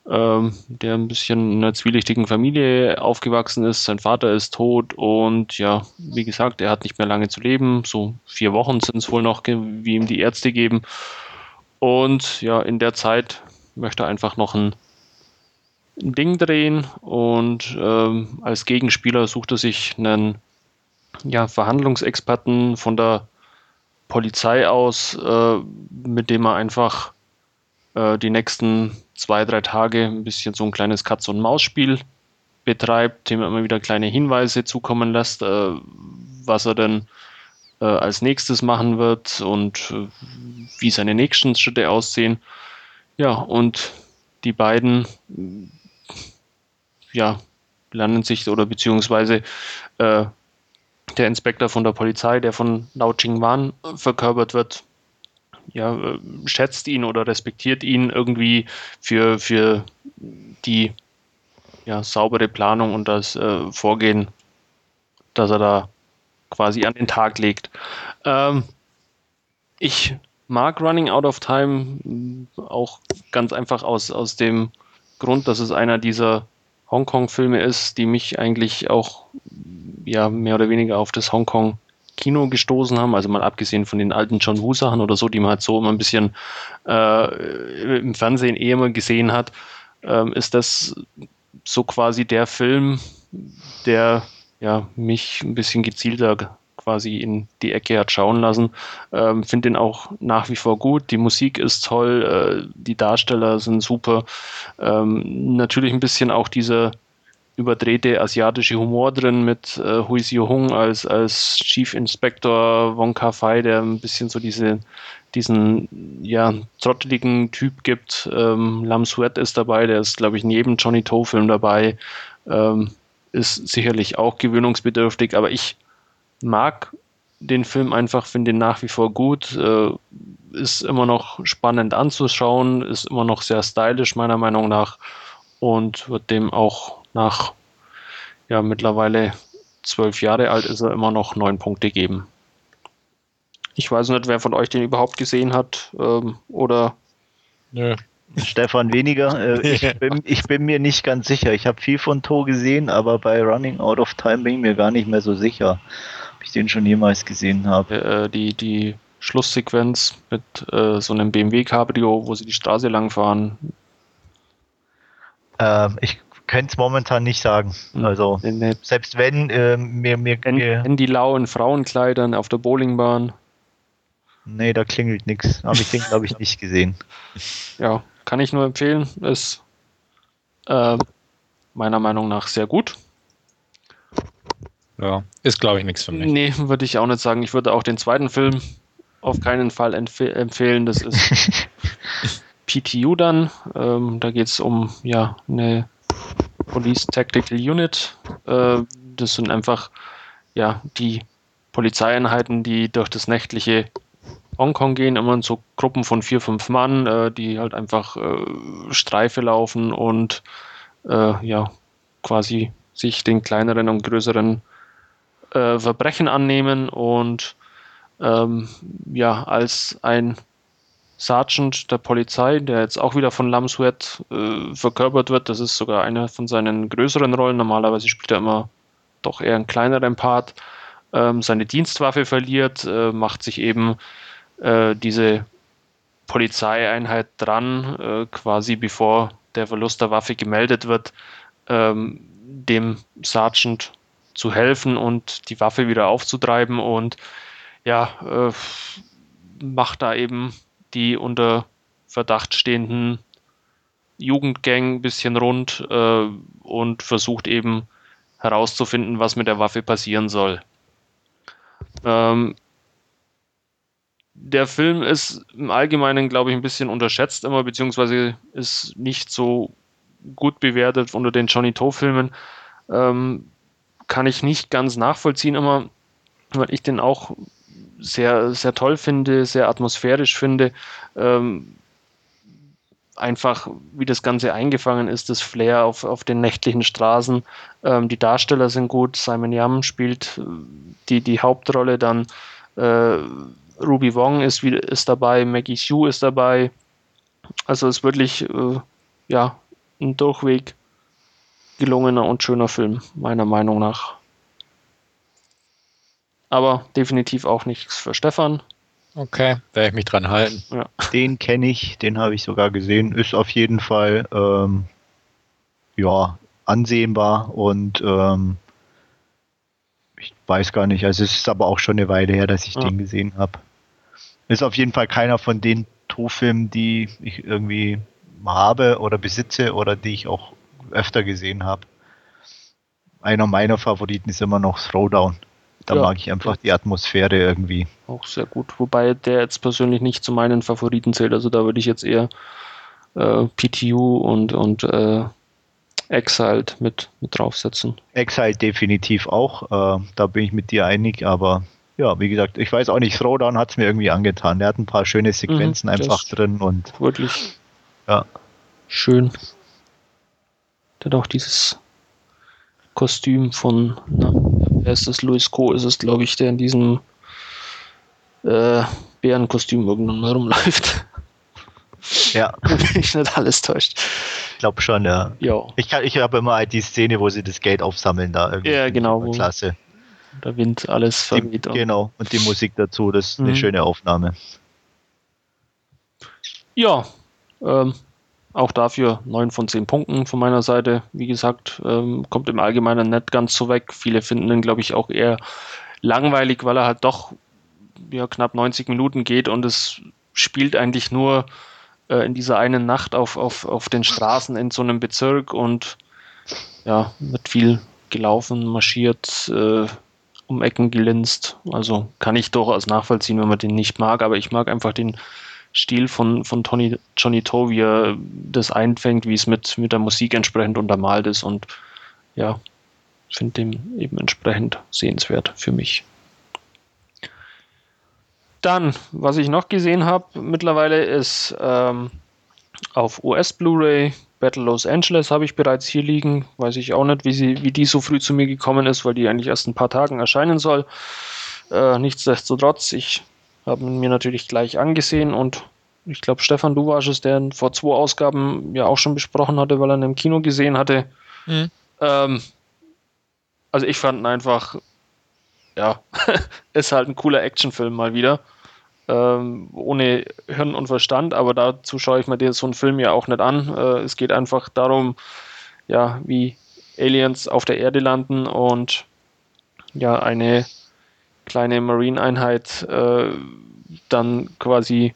ähm, der ein bisschen in einer zwielichtigen Familie aufgewachsen ist. Sein Vater ist tot und ja, wie gesagt, er hat nicht mehr lange zu leben. So vier Wochen sind es wohl noch, wie ihm die Ärzte geben. Und ja, in der Zeit möchte er einfach noch ein, Ding drehen und ähm, als Gegenspieler sucht er sich einen ja, Verhandlungsexperten von der Polizei aus, äh, mit dem er einfach äh, die nächsten zwei, drei Tage ein bisschen so ein kleines Katz- und Maus-Spiel betreibt, dem er immer wieder kleine Hinweise zukommen lässt, äh, was er denn äh, als nächstes machen wird und äh, wie seine nächsten Schritte aussehen. Ja, und die beiden ja, lernen sich oder beziehungsweise äh, der Inspektor von der Polizei, der von Lao Ching-wan verkörpert wird, ja, äh, schätzt ihn oder respektiert ihn irgendwie für, für die ja, saubere Planung und das äh, Vorgehen, das er da quasi an den Tag legt. Ähm, ich mag Running Out of Time auch ganz einfach aus, aus dem Grund, dass es einer dieser Hongkong-Filme ist, die mich eigentlich auch ja, mehr oder weniger auf das Hongkong Kino gestoßen haben, also mal abgesehen von den alten John Woo Sachen oder so, die man halt so immer ein bisschen äh, im Fernsehen eh immer gesehen hat, äh, ist das so quasi der Film, der ja, mich ein bisschen gezielter quasi in die Ecke hat schauen lassen. Ähm, Finde den auch nach wie vor gut. Die Musik ist toll, äh, die Darsteller sind super. Ähm, natürlich ein bisschen auch dieser überdrehte asiatische Humor drin mit äh, Hui Hung als, als Chief Inspector Wong Kar Fai, der ein bisschen so diese, diesen ja, trotteligen Typ gibt. Ähm, Lam Suet ist dabei, der ist, glaube ich, in jedem Johnny Toe-Film dabei. Ähm, ist sicherlich auch gewöhnungsbedürftig, aber ich mag den Film einfach, finde ihn nach wie vor gut, äh, ist immer noch spannend anzuschauen, ist immer noch sehr stylisch meiner Meinung nach und wird dem auch nach ja mittlerweile zwölf Jahre alt ist er immer noch neun Punkte geben. Ich weiß nicht, wer von euch den überhaupt gesehen hat ähm, oder. Nö. Stefan weniger. Äh, ich, bin, ich bin mir nicht ganz sicher. Ich habe viel von Tor gesehen, aber bei Running Out of Time bin ich mir gar nicht mehr so sicher ob ich den schon jemals gesehen habe. Äh, die, die Schlusssequenz mit äh, so einem BMW Cabrio, wo sie die Straße lang fahren. Ähm, ich könnte es momentan nicht sagen. Hm. Also nee, selbst wenn äh, mir, mir, in, in die lauen Frauenkleidern auf der Bowlingbahn. Nee, da klingelt nichts. Habe ich den, glaube ich, nicht gesehen. Ja, kann ich nur empfehlen. Ist äh, meiner Meinung nach sehr gut. Ja, ist glaube ich nichts für mich. Nee, würde ich auch nicht sagen. Ich würde auch den zweiten Film auf keinen Fall empfehlen. Das ist PTU dann. Ähm, da geht es um ja, eine Police Tactical Unit. Äh, das sind einfach ja, die Polizeieinheiten, die durch das nächtliche Hongkong gehen, immer in so Gruppen von vier, fünf Mann, äh, die halt einfach äh, Streife laufen und äh, ja, quasi sich den kleineren und größeren äh, Verbrechen annehmen und ähm, ja, als ein Sergeant der Polizei, der jetzt auch wieder von Lamsuet äh, verkörpert wird, das ist sogar eine von seinen größeren Rollen. Normalerweise spielt er immer doch eher einen kleineren Part. Ähm, seine Dienstwaffe verliert, äh, macht sich eben äh, diese Polizeieinheit dran, äh, quasi bevor der Verlust der Waffe gemeldet wird, ähm, dem Sergeant zu helfen und die Waffe wieder aufzutreiben und ja, äh, macht da eben die unter Verdacht stehenden Jugendgang ein bisschen rund äh, und versucht eben herauszufinden, was mit der Waffe passieren soll. Ähm, der Film ist im Allgemeinen, glaube ich, ein bisschen unterschätzt immer, beziehungsweise ist nicht so gut bewertet unter den Johnny Toe-Filmen. Ähm, kann ich nicht ganz nachvollziehen immer, weil ich den auch sehr, sehr toll finde, sehr atmosphärisch finde. Ähm, einfach, wie das Ganze eingefangen ist, das Flair auf, auf den nächtlichen Straßen. Ähm, die Darsteller sind gut. Simon Yam spielt äh, die, die Hauptrolle, dann äh, Ruby Wong ist, ist dabei, Maggie Hsu ist dabei. Also es ist wirklich äh, ja, ein Durchweg gelungener und schöner Film, meiner Meinung nach. Aber definitiv auch nichts für Stefan. Okay, werde ich mich dran halten. Ja. Den kenne ich, den habe ich sogar gesehen. Ist auf jeden Fall ähm, ja ansehnbar und ähm, ich weiß gar nicht, also es ist aber auch schon eine Weile her, dass ich ja. den gesehen habe. Ist auf jeden Fall keiner von den To-Filmen, die ich irgendwie habe oder besitze oder die ich auch öfter gesehen habe. Einer meiner Favoriten ist immer noch Throwdown. Da ja. mag ich einfach die Atmosphäre irgendwie. Auch sehr gut. Wobei der jetzt persönlich nicht zu meinen Favoriten zählt. Also da würde ich jetzt eher äh, PTU und, und äh, Exiled mit, mit draufsetzen. Exiled definitiv auch. Äh, da bin ich mit dir einig, aber ja, wie gesagt, ich weiß auch nicht, Throwdown hat es mir irgendwie angetan. Der hat ein paar schöne Sequenzen mhm, einfach drin und. Wirklich. Ja. Schön. Hat auch dieses Kostüm von, na, wer ist das? Louis Co. ist es, glaube ich, der in diesem äh, Bärenkostüm irgendwann mal rumläuft. Ja. Wenn mich nicht alles täuscht. Ich glaube schon, ja. ja. Ich, ich habe immer die Szene, wo sie das Geld aufsammeln da irgendwie. Ja, genau. Klasse. Der Wind alles verweht. Die, genau, und die Musik dazu, das ist eine mhm. schöne Aufnahme. Ja, ähm, auch dafür 9 von 10 Punkten von meiner Seite. Wie gesagt, ähm, kommt im Allgemeinen nicht ganz so weg. Viele finden ihn, glaube ich, auch eher langweilig, weil er halt doch ja, knapp 90 Minuten geht und es spielt eigentlich nur äh, in dieser einen Nacht auf, auf, auf den Straßen in so einem Bezirk und ja, wird viel gelaufen, marschiert, äh, um Ecken gelinst. Also kann ich durchaus nachvollziehen, wenn man den nicht mag, aber ich mag einfach den Stil von, von Tony, Johnny Toe, wie er das einfängt, wie es mit, mit der Musik entsprechend untermalt ist und ja, finde den eben entsprechend sehenswert für mich. Dann, was ich noch gesehen habe mittlerweile ist ähm, auf US Blu-ray Battle Los Angeles habe ich bereits hier liegen. Weiß ich auch nicht, wie, sie, wie die so früh zu mir gekommen ist, weil die eigentlich erst ein paar Tagen erscheinen soll. Äh, nichtsdestotrotz, ich habe ihn mir natürlich gleich angesehen und ich glaube, Stefan, du warst es, der vor zwei Ausgaben ja auch schon besprochen hatte, weil er ihn im Kino gesehen hatte. Mhm. Ähm, also ich fand ihn einfach, ja, ist halt ein cooler Actionfilm mal wieder ähm, ohne Hirn und Verstand, aber dazu schaue ich mir dir so einen Film ja auch nicht an. Äh, es geht einfach darum, ja, wie Aliens auf der Erde landen und ja, eine kleine Marine-Einheit äh, dann quasi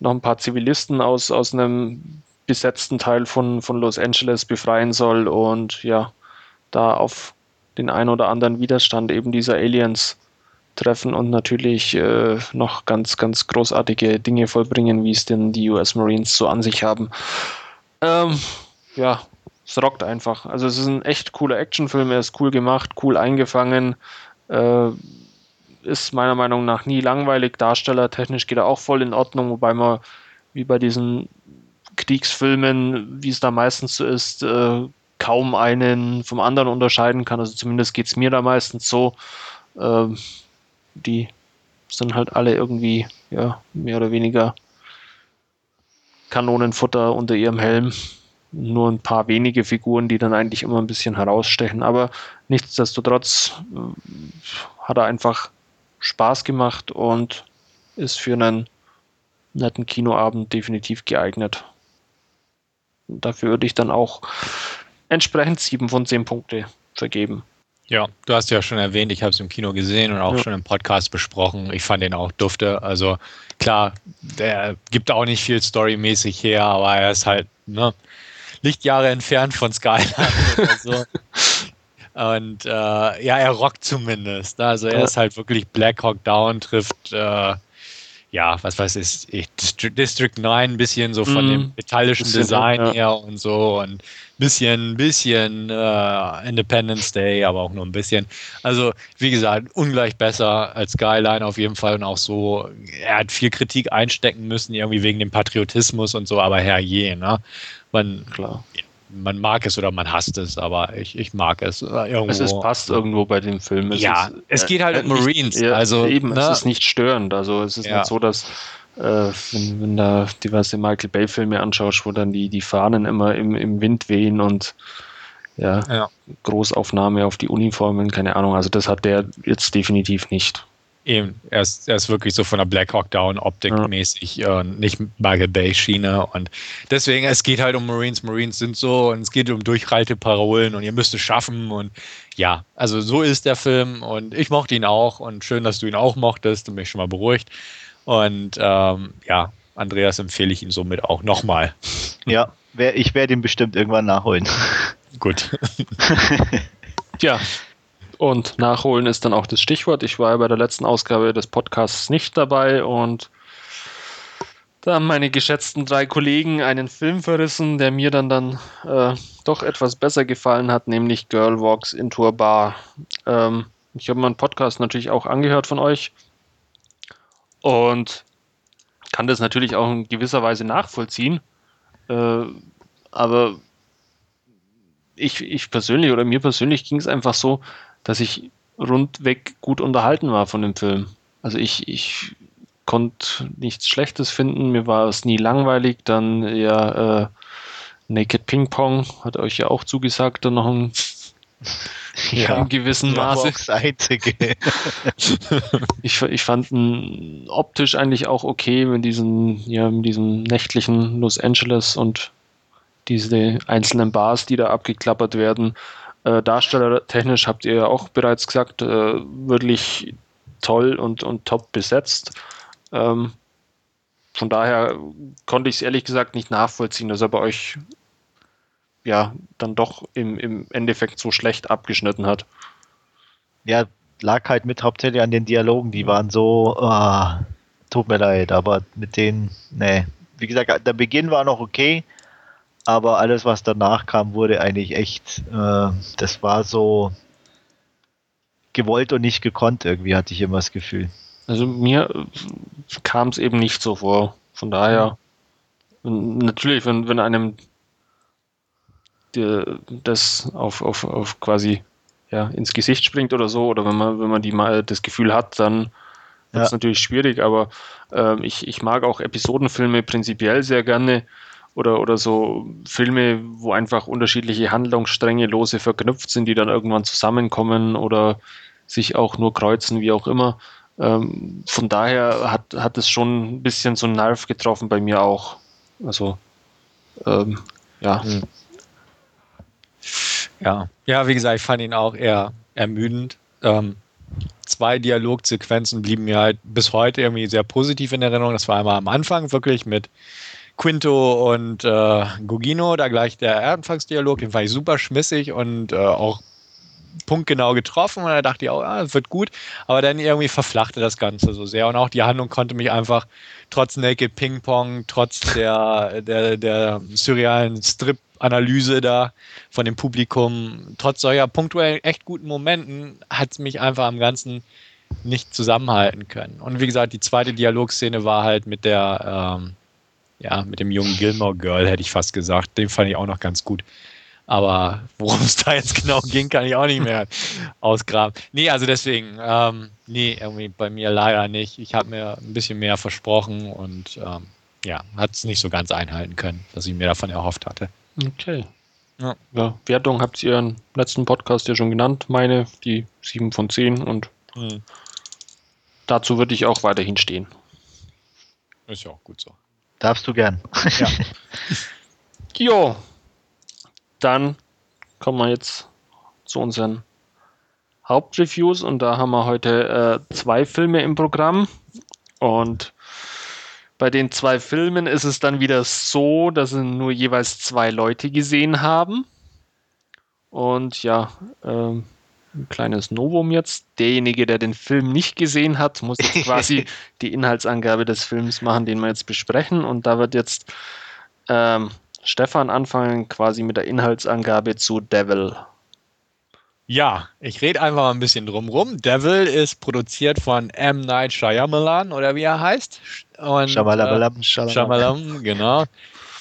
noch ein paar Zivilisten aus, aus einem besetzten Teil von, von Los Angeles befreien soll und ja, da auf den ein oder anderen Widerstand eben dieser Aliens treffen und natürlich äh, noch ganz, ganz großartige Dinge vollbringen, wie es denn die US Marines so an sich haben. Ähm, ja, es rockt einfach. Also es ist ein echt cooler Actionfilm, er ist cool gemacht, cool eingefangen, äh, ist meiner Meinung nach nie langweilig, darstellertechnisch geht er auch voll in Ordnung, wobei man wie bei diesen Kriegsfilmen, wie es da meistens so ist, äh, kaum einen vom anderen unterscheiden kann. Also zumindest geht es mir da meistens so. Ähm, die sind halt alle irgendwie, ja, mehr oder weniger Kanonenfutter unter ihrem Helm. Nur ein paar wenige Figuren, die dann eigentlich immer ein bisschen herausstechen. Aber nichtsdestotrotz äh, hat er einfach Spaß gemacht und ist für einen netten Kinoabend definitiv geeignet. dafür würde ich dann auch entsprechend 7 von 10 Punkte vergeben. Ja, du hast ja schon erwähnt, ich habe es im Kino gesehen und auch ja. schon im Podcast besprochen. Ich fand den auch dufte. Also klar, der gibt auch nicht viel storymäßig her, aber er ist halt ne, Lichtjahre entfernt von Skyline oder so. Und äh, ja, er rockt zumindest. Also er ist halt wirklich Black Hawk Down, trifft äh, ja, was weiß ich, District 9 ein bisschen so von mm, dem metallischen Design ja. her und so und bisschen, bisschen äh, Independence Day, aber auch nur ein bisschen. Also, wie gesagt, ungleich besser als Skyline auf jeden Fall und auch so, er hat viel Kritik einstecken müssen, irgendwie wegen dem Patriotismus und so, aber herrje, ne? Man, Klar. Man mag es oder man hasst es, aber ich, ich mag es. Irgendwo. Es ist, passt irgendwo bei dem Film. Es ja, ist, es geht halt äh, um Marines. Nicht, also, eben, ne? es ist nicht störend. Also es ist ja. nicht so, dass äh, wenn, wenn da diverse Michael Bay-Filme anschaust, wo dann die, die Fahnen immer im, im Wind wehen und ja, ja, Großaufnahme auf die Uniformen, keine Ahnung. Also das hat der jetzt definitiv nicht. Eben, er ist, er ist wirklich so von der Black Hawk Down Optik ja. mäßig, äh, nicht Michael Bay Schiene und deswegen, es geht halt um Marines, Marines sind so und es geht um Durchhalteparolen und ihr müsst es schaffen und ja, also so ist der Film und ich mochte ihn auch und schön, dass du ihn auch mochtest und mich schon mal beruhigt. Und ähm, ja, Andreas empfehle ich ihn somit auch nochmal. Ja, ich werde ihn bestimmt irgendwann nachholen. Gut. Tja, und nachholen ist dann auch das Stichwort. Ich war ja bei der letzten Ausgabe des Podcasts nicht dabei und Da haben meine geschätzten drei Kollegen einen Film verrissen, der mir dann, dann äh, doch etwas besser gefallen hat, nämlich Girl Walks into a Bar. Ähm, ich habe meinen Podcast natürlich auch angehört von euch und kann das natürlich auch in gewisser Weise nachvollziehen. Äh, aber ich, ich persönlich oder mir persönlich ging es einfach so, dass ich rundweg gut unterhalten war von dem Film. Also ich, ich konnte nichts Schlechtes finden, mir war es nie langweilig, dann ja äh, Naked Ping Pong hat euch ja auch zugesagt, dann noch ein ja, im gewissen Maße. Einzige. ich, ich fand ihn optisch eigentlich auch okay mit diesen, ja, mit diesem nächtlichen Los Angeles und diese einzelnen Bars, die da abgeklappert werden. Äh, darstellertechnisch habt ihr ja auch bereits gesagt, äh, wirklich toll und, und top besetzt. Ähm, von daher konnte ich es ehrlich gesagt nicht nachvollziehen, dass er bei euch ja dann doch im, im Endeffekt so schlecht abgeschnitten hat. Ja, lag halt mit hauptsächlich an den Dialogen, die waren so, oh, tut mir leid, aber mit denen, nee. Wie gesagt, der Beginn war noch okay, aber alles, was danach kam, wurde eigentlich echt, äh, das war so gewollt und nicht gekonnt, irgendwie hatte ich immer das Gefühl. Also mir äh, kam es eben nicht so vor. Von daher, natürlich, wenn, wenn einem die, das auf, auf, auf quasi ja, ins Gesicht springt oder so, oder wenn man, wenn man die mal das Gefühl hat, dann ja. natürlich schwierig, aber äh, ich, ich mag auch Episodenfilme prinzipiell sehr gerne oder, oder so Filme, wo einfach unterschiedliche Handlungsstränge lose verknüpft sind, die dann irgendwann zusammenkommen oder sich auch nur kreuzen, wie auch immer. Ähm, von daher hat, hat es schon ein bisschen so einen Nerv getroffen bei mir auch. Also, ähm, ja. Hm. Ja, ja, wie gesagt, ich fand ihn auch eher ermüdend. Ähm, zwei Dialogsequenzen blieben mir halt bis heute irgendwie sehr positiv in Erinnerung. Das war einmal am Anfang wirklich mit Quinto und äh, Gugino, da gleich der Anfangsdialog, den fand ich super schmissig und äh, auch punktgenau getroffen und da dachte ich auch, ah, wird gut, aber dann irgendwie verflachte das Ganze so sehr und auch die Handlung konnte mich einfach trotz Naked Ping Pong, trotz der, der, der surrealen Strip-Analyse da von dem Publikum, trotz solcher punktuell echt guten Momenten, hat es mich einfach am Ganzen nicht zusammenhalten können. Und wie gesagt, die zweite Dialogszene war halt mit der, ähm, ja, mit dem jungen Gilmore Girl, hätte ich fast gesagt. Den fand ich auch noch ganz gut. Aber worum es da jetzt genau ging, kann ich auch nicht mehr ausgraben. Nee, also deswegen, ähm, nee, irgendwie bei mir leider nicht. Ich habe mir ein bisschen mehr versprochen und ähm, ja, hat es nicht so ganz einhalten können, was ich mir davon erhofft hatte. Okay. Ja. ja. Wertung habt ihr im letzten Podcast ja schon genannt, meine, die 7 von 10 und hm. dazu würde ich auch weiterhin stehen. Ist ja auch gut so. Darfst du gern. Ja. jo, dann kommen wir jetzt zu unseren Hauptreviews und da haben wir heute äh, zwei Filme im Programm und bei den zwei Filmen ist es dann wieder so, dass sie nur jeweils zwei Leute gesehen haben. Und ja, ähm, ein kleines Novum jetzt. Derjenige, der den Film nicht gesehen hat, muss jetzt quasi die Inhaltsangabe des Films machen, den wir jetzt besprechen. Und da wird jetzt ähm, Stefan anfangen quasi mit der Inhaltsangabe zu Devil. Ja, ich rede einfach mal ein bisschen drumrum. Devil ist produziert von M. Night Shyamalan oder wie er heißt. Und, Shyamalan, äh, Shyamalan, genau.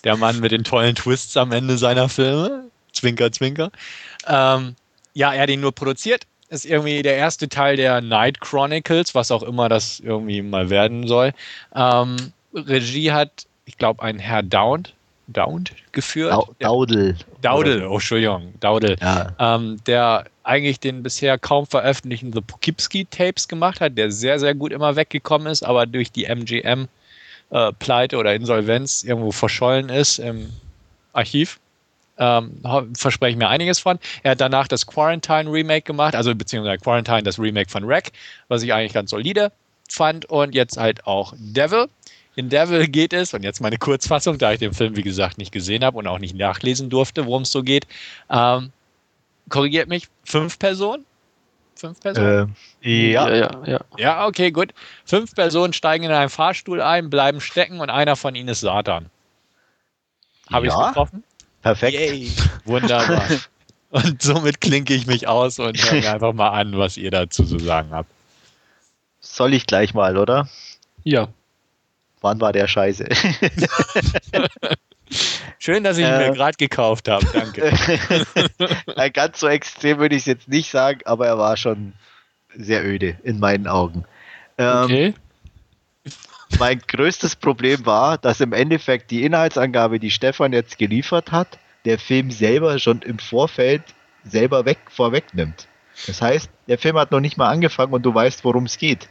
Der Mann mit den tollen Twists am Ende seiner Filme. Zwinker, zwinker. Ähm, ja, er hat ihn nur produziert. Ist irgendwie der erste Teil der Night Chronicles, was auch immer das irgendwie mal werden soll. Ähm, Regie hat, ich glaube, ein Herr Dound Dound geführt. Daudel. Daudel, oh, Entschuldigung, Daudel. Ja. Ähm, der eigentlich den bisher kaum veröffentlichten The Poughkeepsie-Tapes gemacht hat, der sehr, sehr gut immer weggekommen ist, aber durch die MGM-Pleite äh, oder Insolvenz irgendwo verschollen ist im Archiv. Ähm, verspreche ich mir einiges von. Er hat danach das Quarantine Remake gemacht, also beziehungsweise Quarantine, das Remake von Wreck, was ich eigentlich ganz solide fand und jetzt halt auch Devil. In Devil geht es, und jetzt meine Kurzfassung, da ich den Film, wie gesagt, nicht gesehen habe und auch nicht nachlesen durfte, worum es so geht. Ähm, korrigiert mich, fünf Personen? Fünf Personen? Äh, ja. ja, ja, ja. Ja, okay, gut. Fünf Personen steigen in einen Fahrstuhl ein, bleiben stecken und einer von ihnen ist Satan. Habe ich Ja. getroffen? Perfekt. Yay. Wunderbar. und somit klinke ich mich aus und höre mir einfach mal an, was ihr dazu zu sagen habt. Soll ich gleich mal, oder? Ja, Wann war der Scheiße? Schön, dass ich ihn Äh. mir gerade gekauft habe. Danke. Ganz so extrem würde ich es jetzt nicht sagen, aber er war schon sehr öde in meinen Augen. Ähm, okay. Mein größtes Problem war, dass im Endeffekt die Inhaltsangabe, die Stefan jetzt geliefert hat, der Film selber schon im Vorfeld selber weg vorwegnimmt. Das heißt, der Film hat noch nicht mal angefangen und du weißt, worum es geht.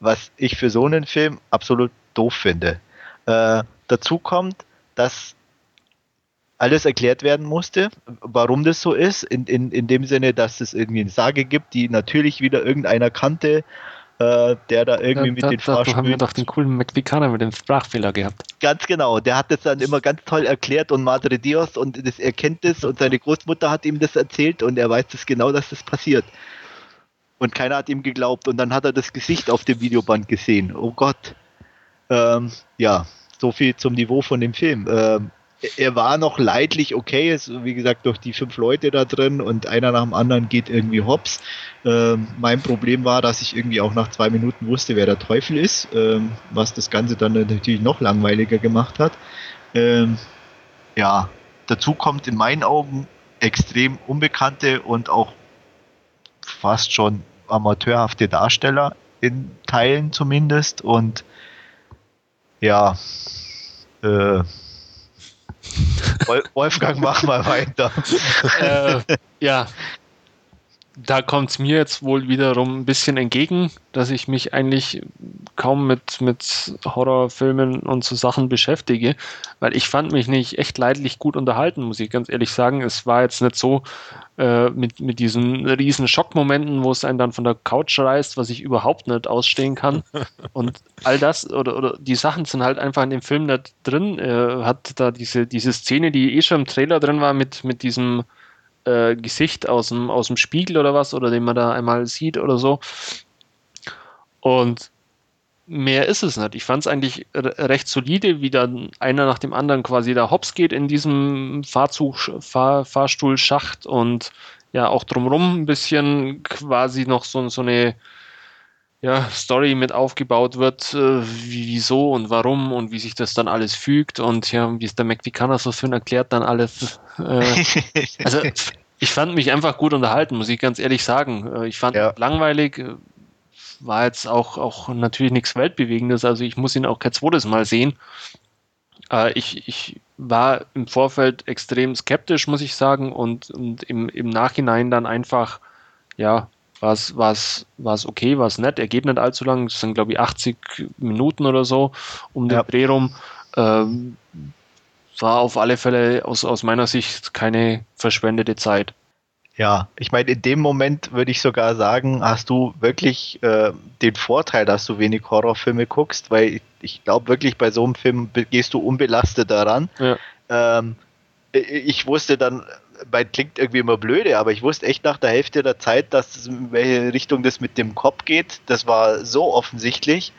Was ich für so einen Film absolut doof finde. Äh, dazu kommt, dass alles erklärt werden musste, warum das so ist, in, in, in dem Sinne, dass es irgendwie eine Sage gibt, die natürlich wieder irgendeiner kannte, äh, der da irgendwie mit da, den da, da haben wir Fahrstühlen doch den coolen McVicana mit dem Sprachfehler gehabt. Ganz genau, der hat das dann immer ganz toll erklärt und Madre Dios und das, er kennt das und seine Großmutter hat ihm das erzählt und er weiß das genau, dass das passiert. Und keiner hat ihm geglaubt und dann hat er das Gesicht auf dem Videoband gesehen. Oh Gott. Ähm, ja, so viel zum Niveau von dem Film. Ähm, er war noch leidlich okay, ist, wie gesagt, durch die fünf Leute da drin und einer nach dem anderen geht irgendwie hops. Ähm, mein Problem war, dass ich irgendwie auch nach zwei Minuten wusste, wer der Teufel ist, ähm, was das Ganze dann natürlich noch langweiliger gemacht hat. Ähm, ja, dazu kommt in meinen Augen extrem unbekannte und auch fast schon amateurhafte Darsteller in Teilen zumindest und ja, äh, Wolfgang, mach mal weiter. äh, ja, da kommt es mir jetzt wohl wiederum ein bisschen entgegen, dass ich mich eigentlich kaum mit, mit Horrorfilmen und so Sachen beschäftige, weil ich fand mich nicht echt leidlich gut unterhalten, muss ich ganz ehrlich sagen. Es war jetzt nicht so äh, mit, mit diesen riesen Schockmomenten, wo es einen dann von der Couch reißt, was ich überhaupt nicht ausstehen kann. Und all das oder, oder die Sachen sind halt einfach in dem Film nicht drin. Er hat da diese, diese Szene, die eh schon im Trailer drin war, mit, mit diesem äh, Gesicht aus dem, aus dem Spiegel oder was, oder den man da einmal sieht oder so. Und mehr ist es nicht. Ich fand es eigentlich re- recht solide, wie dann einer nach dem anderen quasi da hops geht in diesem Fahrzug, Fahr, Fahrstuhlschacht und ja auch drumrum ein bisschen quasi noch so, so eine ja, Story mit aufgebaut wird, äh, wie, wieso und warum und wie sich das dann alles fügt und ja, wie es der McVicana so schön erklärt, dann alles. Äh, also ich fand mich einfach gut unterhalten, muss ich ganz ehrlich sagen. Äh, Ich fand Ja. langweilig, äh, war jetzt auch, auch natürlich nichts Weltbewegendes, also ich muss ihn auch kein zweites Mal sehen. Äh, Ich, ich war im Vorfeld extrem skeptisch, muss ich sagen, und, und im, im Nachhinein dann einfach, ja, war es war's, war's okay, war es nett. Er geht nicht allzu lang, es sind glaube ich 80 Minuten oder so um den Ja. Dreh rum. Ähm, war auf alle Fälle aus, aus meiner Sicht keine verschwendete Zeit. Ja, ich meine, in dem Moment würde ich sogar sagen, hast du wirklich äh, den Vorteil, dass du wenig Horrorfilme guckst, weil ich, glaube wirklich, bei so einem Film gehst du unbelastet daran. Ja. Ähm, ich wusste dann, bei klingt irgendwie immer blöde, aber ich wusste echt nach der Hälfte der Zeit, dass in welche Richtung das mit dem Kopf geht. Das war so offensichtlich.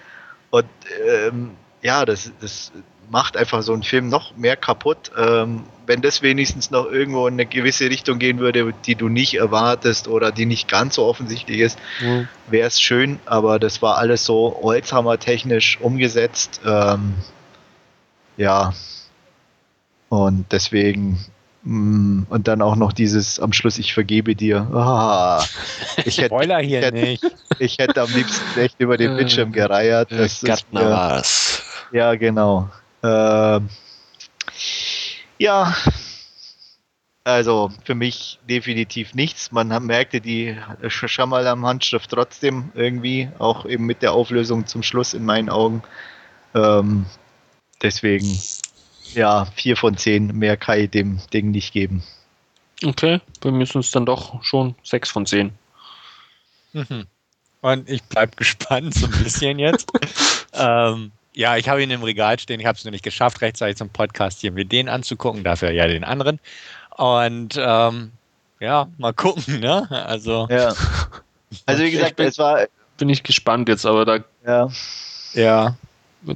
Und ähm, ja, das, das macht einfach so einen Film noch mehr kaputt. Ähm, wenn das wenigstens noch irgendwo in eine gewisse Richtung gehen würde, die du nicht erwartest oder die nicht ganz so offensichtlich ist, wäre es schön, aber das war alles so Holzhammer-technisch umgesetzt. Ähm, ja. Und deswegen. Mm, Und dann auch noch dieses am Schluss, ich vergebe dir. Ah, ich, hätte, Spoiler hier hätte- nicht. ich hätte am liebsten echt über den Bildschirm gereiert. Das ist mir, ja, genau. Ähm, ja, also für mich definitiv nichts. Man merkte die Schamalam-Handschrift trotzdem irgendwie, auch eben mit der Auflösung zum Schluss in meinen Augen. Ähm, deswegen, ja, vier von zehn, mehr kann ich dem Ding nicht geben. Okay, bei mir sind es dann doch schon sechs von zehn. Mhm. Und ich bleib gespannt so ein bisschen jetzt. ähm, ja, ich habe ihn im Regal stehen. Ich habe es noch nicht geschafft, rechtzeitig zum Podcast hier mir den anzugucken, dafür ja den anderen. Und ähm, ja, mal gucken, ne? Also Ja, Also wie gesagt, es war. Bin ich gespannt jetzt, aber da. Ja. Ja.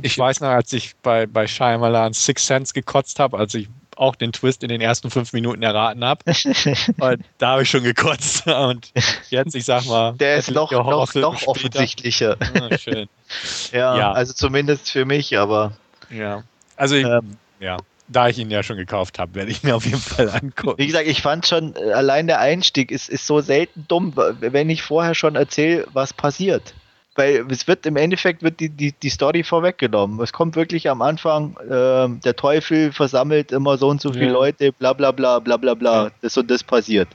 Ich weiß noch, als ich bei, bei Shyamalan Six Sense gekotzt habe, als ich auch den Twist in den ersten fünf Minuten erraten habe. Da habe ich schon gekotzt. Und jetzt, ich sag mal, der ist noch, noch, noch offensichtlicher. Ah, schön. ja, ja, also zumindest für mich, aber. Ja. Also, ich, ähm, ja da ich ihn ja schon gekauft habe, werde ich mir auf jeden Fall angucken. Wie gesagt, ich fand schon, äh, allein der Einstieg ist, ist so selten dumm, wenn ich vorher schon erzähle, was passiert. Weil es wird im Endeffekt wird die, die, die Story vorweggenommen. Es kommt wirklich am Anfang, äh, der Teufel versammelt immer so und so viele ja. Leute, bla bla bla bla bla bla. Das und das passiert.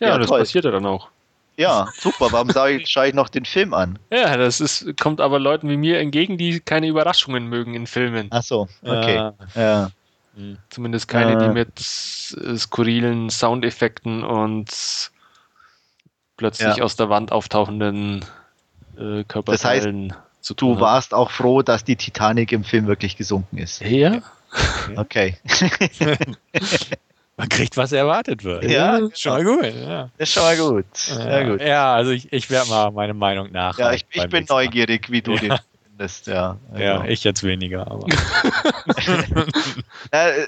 Ja, ja das toll. passiert ja dann auch. Ja, super. Warum sage ich, schaue ich noch den Film an? Ja, das ist, kommt aber Leuten wie mir entgegen, die keine Überraschungen mögen in Filmen. Ach so, okay. Ja. ja. Hm. Zumindest keine, äh. die mit skurrilen Soundeffekten und plötzlich ja. aus der Wand auftauchenden äh, Körperteilen das heißt, zu tun. Du warst auch froh, dass die Titanic im Film wirklich gesunken ist. Ja. Okay. Man kriegt, was erwartet wird. Ja, schon mal gut. Ja. Ist schon mal gut. Sehr gut. Ja, also ich, ich werde mal meine Meinung nach. Ja, ich, ich bin neugierig, wie du ja. den findest. Ja, also. ja, ich jetzt weniger. Aber.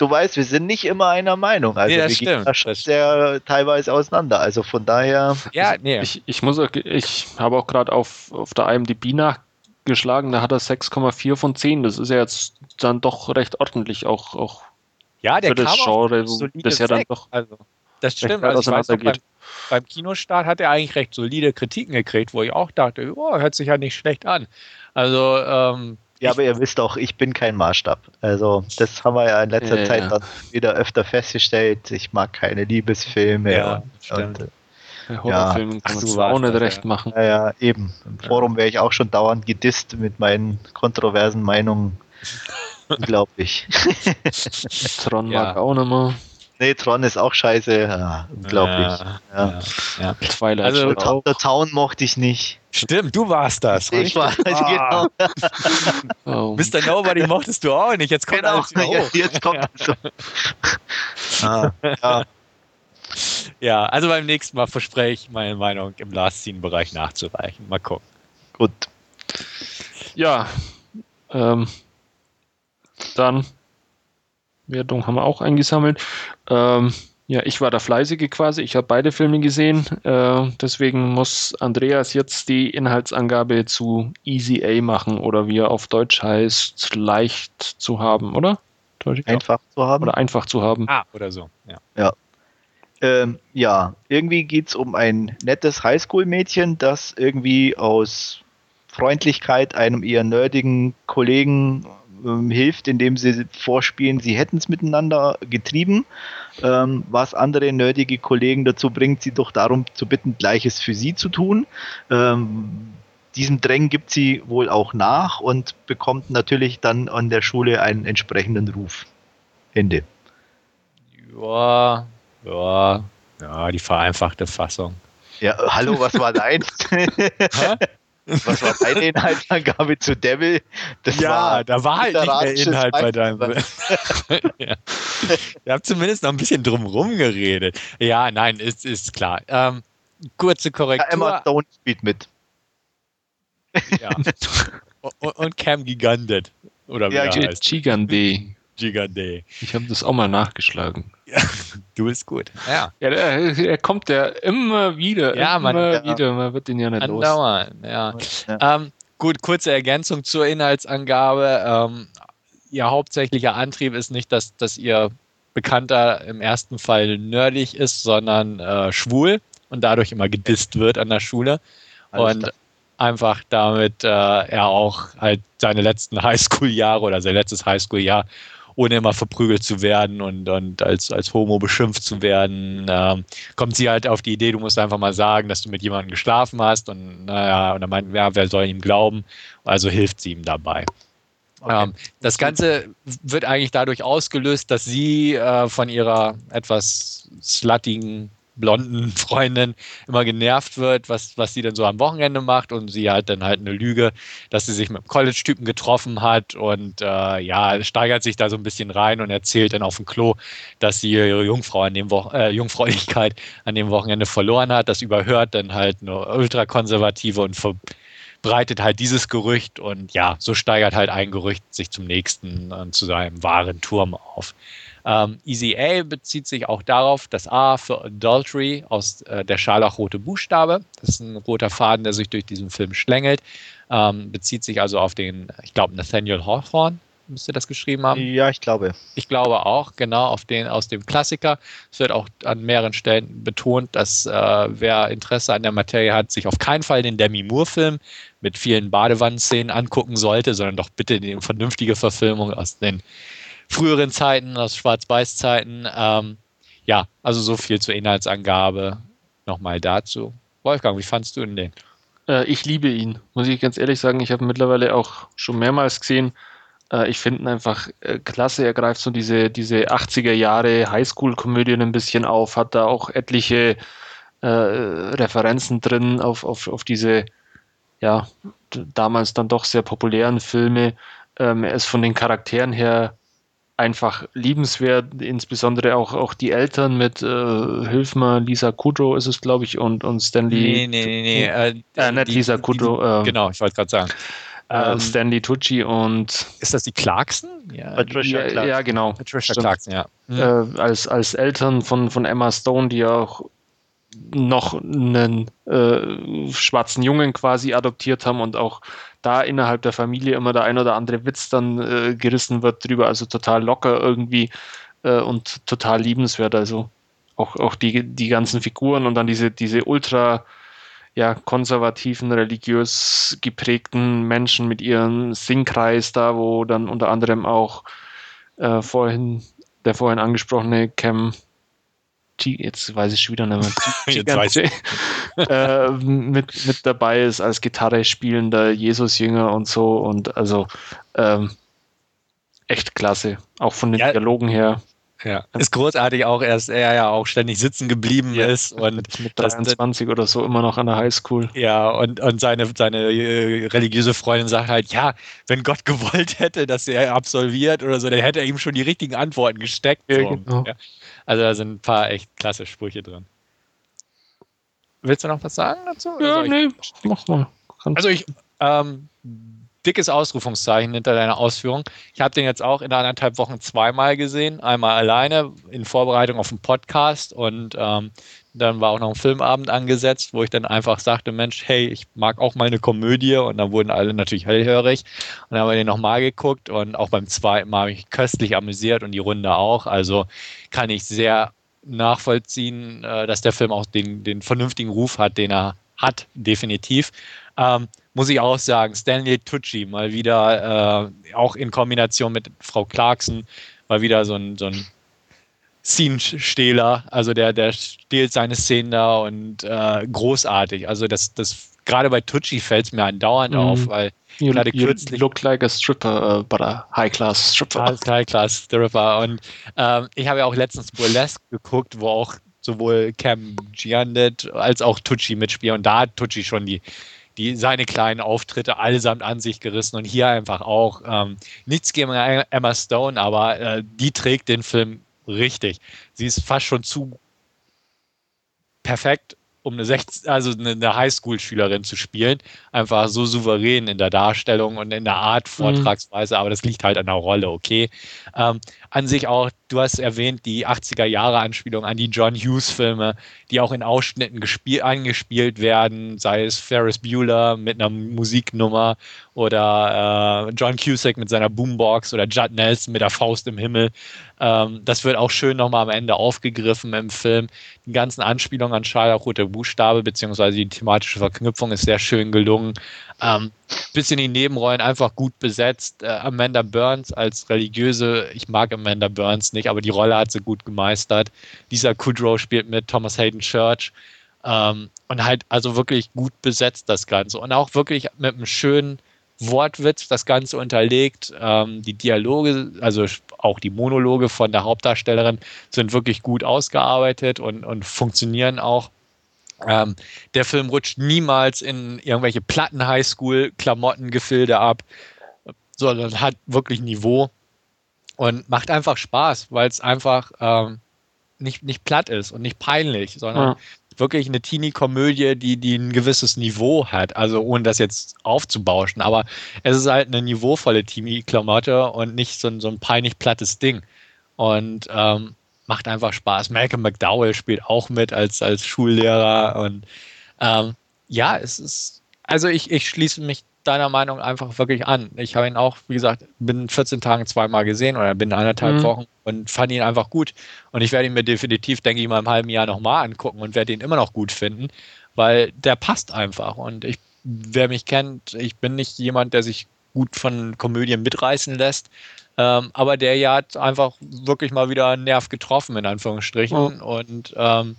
du weißt, wir sind nicht immer einer Meinung. Also nee, wir stimmt, gehen da schon sehr teilweise auseinander. Also von daher. Ja, nee. Ich, ich muss ich habe auch gerade auf, auf der IMDb nachgeschlagen, da hat er 6,4 von 10. Das ist ja jetzt dann doch recht ordentlich, auch, auch ja, der für das Genre, das ja dann doch. Also, das stimmt, also ich weiß noch, beim, beim, Kinostart hat er eigentlich recht solide Kritiken gekriegt, wo ich auch dachte, oh, hört sich ja nicht schlecht an. Also, ähm, ja, aber ihr wisst auch, ich bin kein Maßstab. Also, das haben wir ja in letzter ja, Zeit dann wieder öfter festgestellt. Ich mag keine Liebesfilme. Ja, und, Horrorfilmen ja, kann man auch nicht recht machen. Ja, ja, eben. Im Forum wäre ich auch schon dauernd gedisst mit meinen kontroversen Meinungen. Unglaublich. Tron ja. mag auch nicht mehr. Nee, Tron ist auch scheiße. Ja, unglaublich. Ja, ja. Twilight also, auch. Der Town mochte ich nicht. Stimmt, du warst das. Ich war ah. genau. oh. Mr. Nobody mochtest du auch nicht. Jetzt kommt genau. alles hoch. Jetzt kommt ja. so. ah, ja. ja, also beim nächsten Mal verspreche ich meine Meinung im Last Scene-Bereich nachzureichen. Mal gucken. Gut. Ja, ähm, dann Wertung haben wir auch eingesammelt. Ähm, ja, ich war der Fleißige quasi. Ich habe beide Filme gesehen. Äh, deswegen muss Andreas jetzt die Inhaltsangabe zu Easy A machen oder wie er auf Deutsch heißt, leicht zu haben, oder? Einfach zu haben. Oder einfach zu haben. Ah, oder so. Ja. Ja, ähm, ja. irgendwie geht es um ein nettes Highschool-Mädchen, das irgendwie aus Freundlichkeit einem eher nerdigen Kollegen ähm, hilft, indem sie vorspielen, sie hätten es miteinander getrieben, ähm, was andere nerdige Kollegen dazu bringt, sie doch darum zu bitten, Gleiches für sie zu tun. Ähm, diesem Drängen gibt sie wohl auch nach und bekommt natürlich dann an der Schule einen entsprechenden Ruf. Ende. Ja, ja, ja, die vereinfachte Fassung. Ja, hallo, was war deins? Was war deine Inhaltsangabe zu Devil? Das ja, war da war halt nicht mehr Inhalt bei deinem. ja. Ihr habt zumindest noch ein bisschen drumrum geredet. Ja, nein, ist, ist klar. Ähm, kurze Korrektur. Ja, Emma Stone spielt mit. Ja. und, und Cam Gigandet. Oder wie ja, er heißt. Gigande. Gigande. Ich habe das auch mal nachgeschlagen. Ja, du bist gut. Ja. ja er, er kommt ja immer wieder. Ja, immer man, wieder. Man wird ihn ja nicht andauern, los. Ja. ja. Ähm, gut, kurze Ergänzung zur Inhaltsangabe. Ähm, ihr hauptsächlicher Antrieb ist nicht, dass, dass ihr Bekannter im ersten Fall nerdig ist, sondern äh, schwul und dadurch immer gedisst wird an der Schule. Alles und klar. einfach damit äh, er auch halt seine letzten Highschool-Jahre oder sein letztes Highschool-Jahr ohne immer verprügelt zu werden und, und als, als Homo beschimpft zu werden, ähm, kommt sie halt auf die Idee, du musst einfach mal sagen, dass du mit jemandem geschlafen hast und naja, und dann meint, ja, wer soll ihm glauben? Also hilft sie ihm dabei. Okay. Ähm, das Ganze wird eigentlich dadurch ausgelöst, dass sie äh, von ihrer etwas sluttigen blonden Freundin immer genervt wird, was, was sie denn so am Wochenende macht und sie halt dann halt eine Lüge, dass sie sich mit einem College-Typen getroffen hat und äh, ja, steigert sich da so ein bisschen rein und erzählt dann auf dem Klo, dass sie ihre Jungfrau an dem Wo äh, Jungfräulichkeit an dem Wochenende verloren hat. Das überhört dann halt eine ultrakonservative und verbreitet halt dieses Gerücht und ja, so steigert halt ein Gerücht sich zum nächsten und zu seinem wahren Turm auf. Ähm, Easy A bezieht sich auch darauf, dass A für Adultery aus äh, der scharlachrote Buchstabe, das ist ein roter Faden, der sich durch diesen Film schlängelt, ähm, bezieht sich also auf den, ich glaube, Nathaniel Hawthorne, müsste das geschrieben haben. Ja, ich glaube. Ich glaube auch, genau, auf den, aus dem Klassiker. Es wird auch an mehreren Stellen betont, dass äh, wer Interesse an der Materie hat, sich auf keinen Fall den Demi Moore-Film mit vielen Badewannenszenen angucken sollte, sondern doch bitte die vernünftige Verfilmung aus den früheren Zeiten, aus Schwarz-Weiß-Zeiten. Ähm, ja, also so viel zur Inhaltsangabe nochmal dazu. Wolfgang, wie fandst du denn den? Äh, ich liebe ihn, muss ich ganz ehrlich sagen. Ich habe mittlerweile auch schon mehrmals gesehen. Äh, ich finde ihn einfach äh, klasse. Er greift so diese, diese 80er Jahre Highschool-Komödien ein bisschen auf, hat da auch etliche äh, Referenzen drin auf, auf, auf diese, ja, damals dann doch sehr populären Filme. Ähm, er ist von den Charakteren her einfach liebenswert, insbesondere auch, auch die Eltern mit äh, Hilf mal, Lisa Kudrow ist es, glaube ich, und, und Stanley. Nee, nee, nee, nee. Äh, äh, nicht die, Lisa Kudrow. äh, genau, ich wollte gerade sagen. Äh, ähm, Stanley Tucci und. Ist das die Clarkson? Ja, Patricia Clarkson. Ja, genau. Patricia Clarkson, ja. Mhm. als, als Eltern von, von Emma Stone, die ja auch noch einen äh, schwarzen Jungen quasi adoptiert haben und auch da innerhalb der Familie immer der ein oder andere Witz dann äh, gerissen wird drüber, also total locker irgendwie äh, und total liebenswert. Also auch, auch die, die ganzen Figuren und dann diese, diese ultra ja, konservativen, religiös geprägten Menschen mit ihrem Singkreis da, wo dann unter anderem auch äh, vorhin der vorhin angesprochene Cam jetzt weiß ich schon wieder nicht mehr, äh, mit, mit dabei ist als Gitarre spielender Jesus-Jünger und so und also ähm, echt klasse, auch von den ja. Dialogen her. Ja, ist großartig auch, dass er ja auch ständig sitzen geblieben ja, ist und mit 23 oder so immer noch an der Highschool. Ja, und, und seine, seine äh, religiöse Freundin sagt halt, ja, wenn Gott gewollt hätte, dass er absolviert oder so, dann hätte er ihm schon die richtigen Antworten gesteckt. Ja, genau. ja. Also da sind ein paar echt klasse Sprüche drin. Willst du noch was sagen dazu? Ja, nee, mach mal. Also ich, ähm, dickes Ausrufungszeichen hinter deiner Ausführung. Ich habe den jetzt auch in anderthalb Wochen zweimal gesehen. Einmal alleine in Vorbereitung auf den Podcast und ähm, dann war auch noch ein Filmabend angesetzt, wo ich dann einfach sagte, Mensch, hey, ich mag auch mal eine Komödie und dann wurden alle natürlich hellhörig und dann haben wir den nochmal geguckt und auch beim zweiten Mal habe ich köstlich amüsiert und die Runde auch. Also kann ich sehr nachvollziehen, äh, dass der Film auch den, den vernünftigen Ruf hat, den er hat, definitiv. Ähm, muss ich auch sagen, Stanley Tucci mal wieder, äh, auch in Kombination mit Frau Clarkson, mal wieder so ein, so ein Scene-Stehler. Also der, der stehlt seine Szenen da und äh, großartig. Also das, das gerade bei Tucci fällt es mir andauernd mm. auf, weil you, gerade you kürzlich. look like a stripper, uh, but a high-class stripper. High-class stripper. Und ähm, ich habe ja auch letztens Burlesque geguckt, wo auch sowohl Cam Giandet als auch Tucci mitspielen. Und da hat Tucci schon die die seine kleinen Auftritte allesamt an sich gerissen und hier einfach auch ähm, nichts gegen Emma Stone, aber äh, die trägt den Film richtig. Sie ist fast schon zu perfekt um eine 16, also eine Highschool-Schülerin zu spielen. Einfach so souverän in der Darstellung und in der Art mhm. Vortragsweise, mhm. aber das liegt halt an der Rolle, okay. Ähm, an sich auch, du hast erwähnt, die 80er Jahre Anspielung an die John Hughes-Filme, die auch in Ausschnitten angespielt werden, sei es Ferris Bueller mit einer Musiknummer oder äh, John Cusack mit seiner Boombox oder Judd Nelson mit der Faust im Himmel. Ähm, das wird auch schön nochmal am Ende aufgegriffen im Film. Die ganzen Anspielungen an Scharlachrote Buchstabe, beziehungsweise die thematische Verknüpfung ist sehr schön gelungen. Ähm, bisschen die Nebenrollen einfach gut besetzt. Äh, Amanda Burns als religiöse, ich mag Amanda Burns nicht, aber die Rolle hat sie gut gemeistert. Lisa Kudrow spielt mit Thomas Hayden Church. Ähm, und halt also wirklich gut besetzt das Ganze. Und auch wirklich mit einem schönen Wortwitz das Ganze unterlegt. Ähm, die Dialoge, also auch die Monologe von der Hauptdarstellerin, sind wirklich gut ausgearbeitet und, und funktionieren auch. Ähm, der Film rutscht niemals in irgendwelche platten Highschool-Klamottengefilde ab, sondern hat wirklich Niveau und macht einfach Spaß, weil es einfach ähm, nicht, nicht platt ist und nicht peinlich, sondern ja. Wirklich eine Teenie-Komödie, die, die ein gewisses Niveau hat. Also ohne das jetzt aufzubauschen, aber es ist halt eine niveauvolle Teenie-Klamotte und nicht so ein, so ein peinlich plattes Ding. Und ähm, macht einfach Spaß. Malcolm McDowell spielt auch mit als, als Schullehrer und ähm, ja, es ist, also ich, ich schließe mich deiner Meinung einfach wirklich an. Ich habe ihn auch, wie gesagt, bin 14 Tagen zweimal gesehen oder bin anderthalb mhm. Wochen und fand ihn einfach gut. Und ich werde ihn mir definitiv, denke ich mal, im halben Jahr nochmal angucken und werde ihn immer noch gut finden, weil der passt einfach. Und ich, wer mich kennt, ich bin nicht jemand, der sich gut von Komödien mitreißen lässt. Ähm, aber der ja hat einfach wirklich mal wieder einen Nerv getroffen, in Anführungsstrichen. Mhm. Und ähm,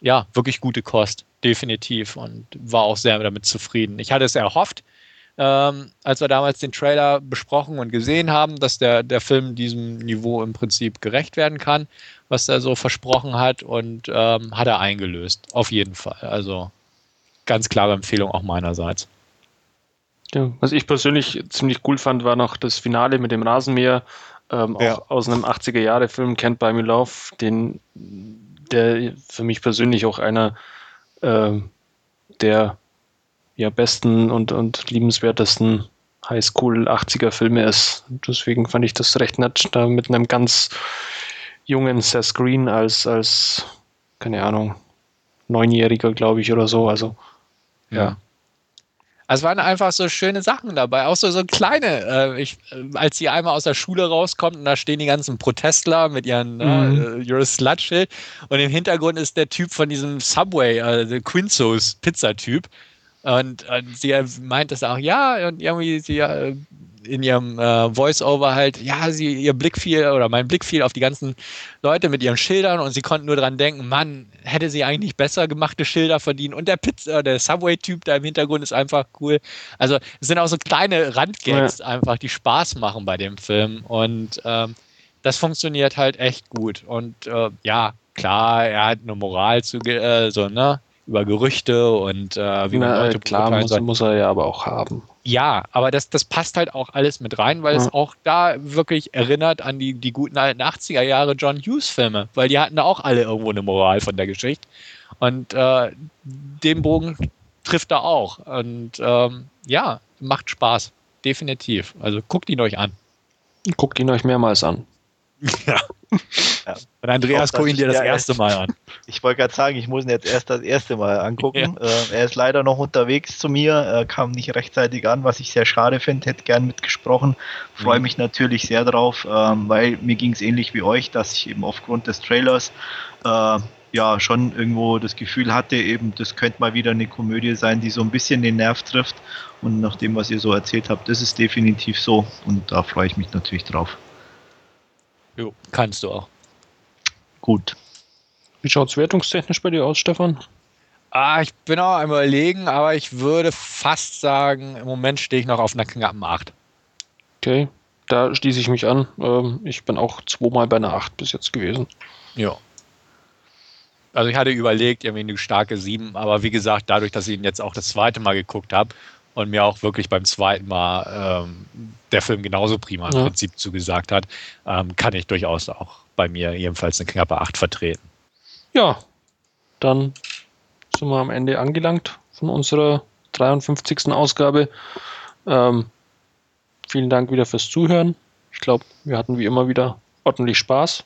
ja, wirklich gute Kost, definitiv. Und war auch sehr damit zufrieden. Ich hatte es erhofft, ähm, als wir damals den Trailer besprochen und gesehen haben, dass der, der Film diesem Niveau im Prinzip gerecht werden kann, was er so versprochen hat und ähm, hat er eingelöst. Auf jeden Fall. Also ganz klare Empfehlung auch meinerseits. Ja, was ich persönlich ziemlich cool fand, war noch das Finale mit dem Rasenmäher. Ähm, ja. Auch aus einem 80er-Jahre-Film, Can't Buy Me Love, den, der für mich persönlich auch einer äh, der ja, besten und, und liebenswertesten Highschool 80er Filme ist. Deswegen fand ich das recht nett, da mit einem ganz jungen Seth Green als, als keine Ahnung, Neunjähriger, glaube ich, oder so. Also, ja. ja. Es waren einfach so schöne Sachen dabei, auch so, so kleine. Äh, ich, äh, als sie einmal aus der Schule rauskommt und da stehen die ganzen Protestler mit ihren äh, mhm. äh, You're a Slut und im Hintergrund ist der Typ von diesem Subway, äh, Quinzos Pizzatyp. Und, und sie meint es auch, ja, und irgendwie sie äh, in ihrem äh, Voice-Over halt, ja, sie, ihr Blick fiel oder mein Blick fiel auf die ganzen Leute mit ihren Schildern und sie konnten nur dran denken, Mann, hätte sie eigentlich besser gemachte Schilder verdient. Und der Pizza, der Subway-Typ da im Hintergrund ist einfach cool. Also es sind auch so kleine Randgags ja. einfach, die Spaß machen bei dem Film. Und ähm, das funktioniert halt echt gut. Und äh, ja, klar, er hat eine Moral zu, äh, so, ne? Über Gerüchte und äh, wie man Na, Leute klar muss, muss, er ja aber auch haben. Ja, aber das, das passt halt auch alles mit rein, weil ja. es auch da wirklich erinnert an die, die guten alten 80er Jahre John Hughes Filme, weil die hatten da auch alle irgendwo eine Moral von der Geschichte. Und äh, den Bogen trifft er auch. Und ähm, ja, macht Spaß. Definitiv. Also guckt ihn euch an. Guckt ihn euch mehrmals an. Ja. ja. Und Andreas guckt ihn dir das erste Mal an. Ich wollte gerade sagen, ich muss ihn jetzt erst das erste Mal angucken. Ja. Äh, er ist leider noch unterwegs zu mir, er kam nicht rechtzeitig an, was ich sehr schade finde, hätte gern mitgesprochen. Freue mhm. mich natürlich sehr drauf, ähm, weil mir ging es ähnlich wie euch, dass ich eben aufgrund des Trailers äh, ja schon irgendwo das Gefühl hatte, eben das könnte mal wieder eine Komödie sein, die so ein bisschen den Nerv trifft. Und nach dem, was ihr so erzählt habt, das ist definitiv so. Und da freue ich mich natürlich drauf. Jo, kannst du auch. Gut. Wie schaut es wertungstechnisch bei dir aus, Stefan? Ah, ich bin auch am überlegen, aber ich würde fast sagen, im Moment stehe ich noch auf einer knappen 8. Okay, da schließe ich mich an. Ähm, ich bin auch zweimal bei einer 8 bis jetzt gewesen. Ja. Also ich hatte überlegt, irgendwie eine starke 7, aber wie gesagt, dadurch, dass ich ihn jetzt auch das zweite Mal geguckt habe, und mir auch wirklich beim zweiten Mal ähm, der Film genauso prima im ja. Prinzip zugesagt hat, ähm, kann ich durchaus auch bei mir jedenfalls eine knappe 8 vertreten. Ja, dann sind wir am Ende angelangt von unserer 53. Ausgabe. Ähm, vielen Dank wieder fürs Zuhören. Ich glaube, wir hatten wie immer wieder ordentlich Spaß.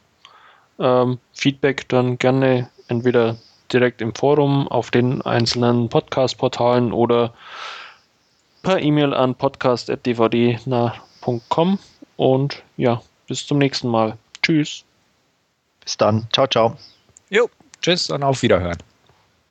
Ähm, Feedback dann gerne entweder direkt im Forum, auf den einzelnen Podcast-Portalen oder per E-Mail an podcast.dvdnah.com und ja, bis zum nächsten Mal. Tschüss. Bis dann. Ciao, ciao. Jo, tschüss und auf Wiederhören.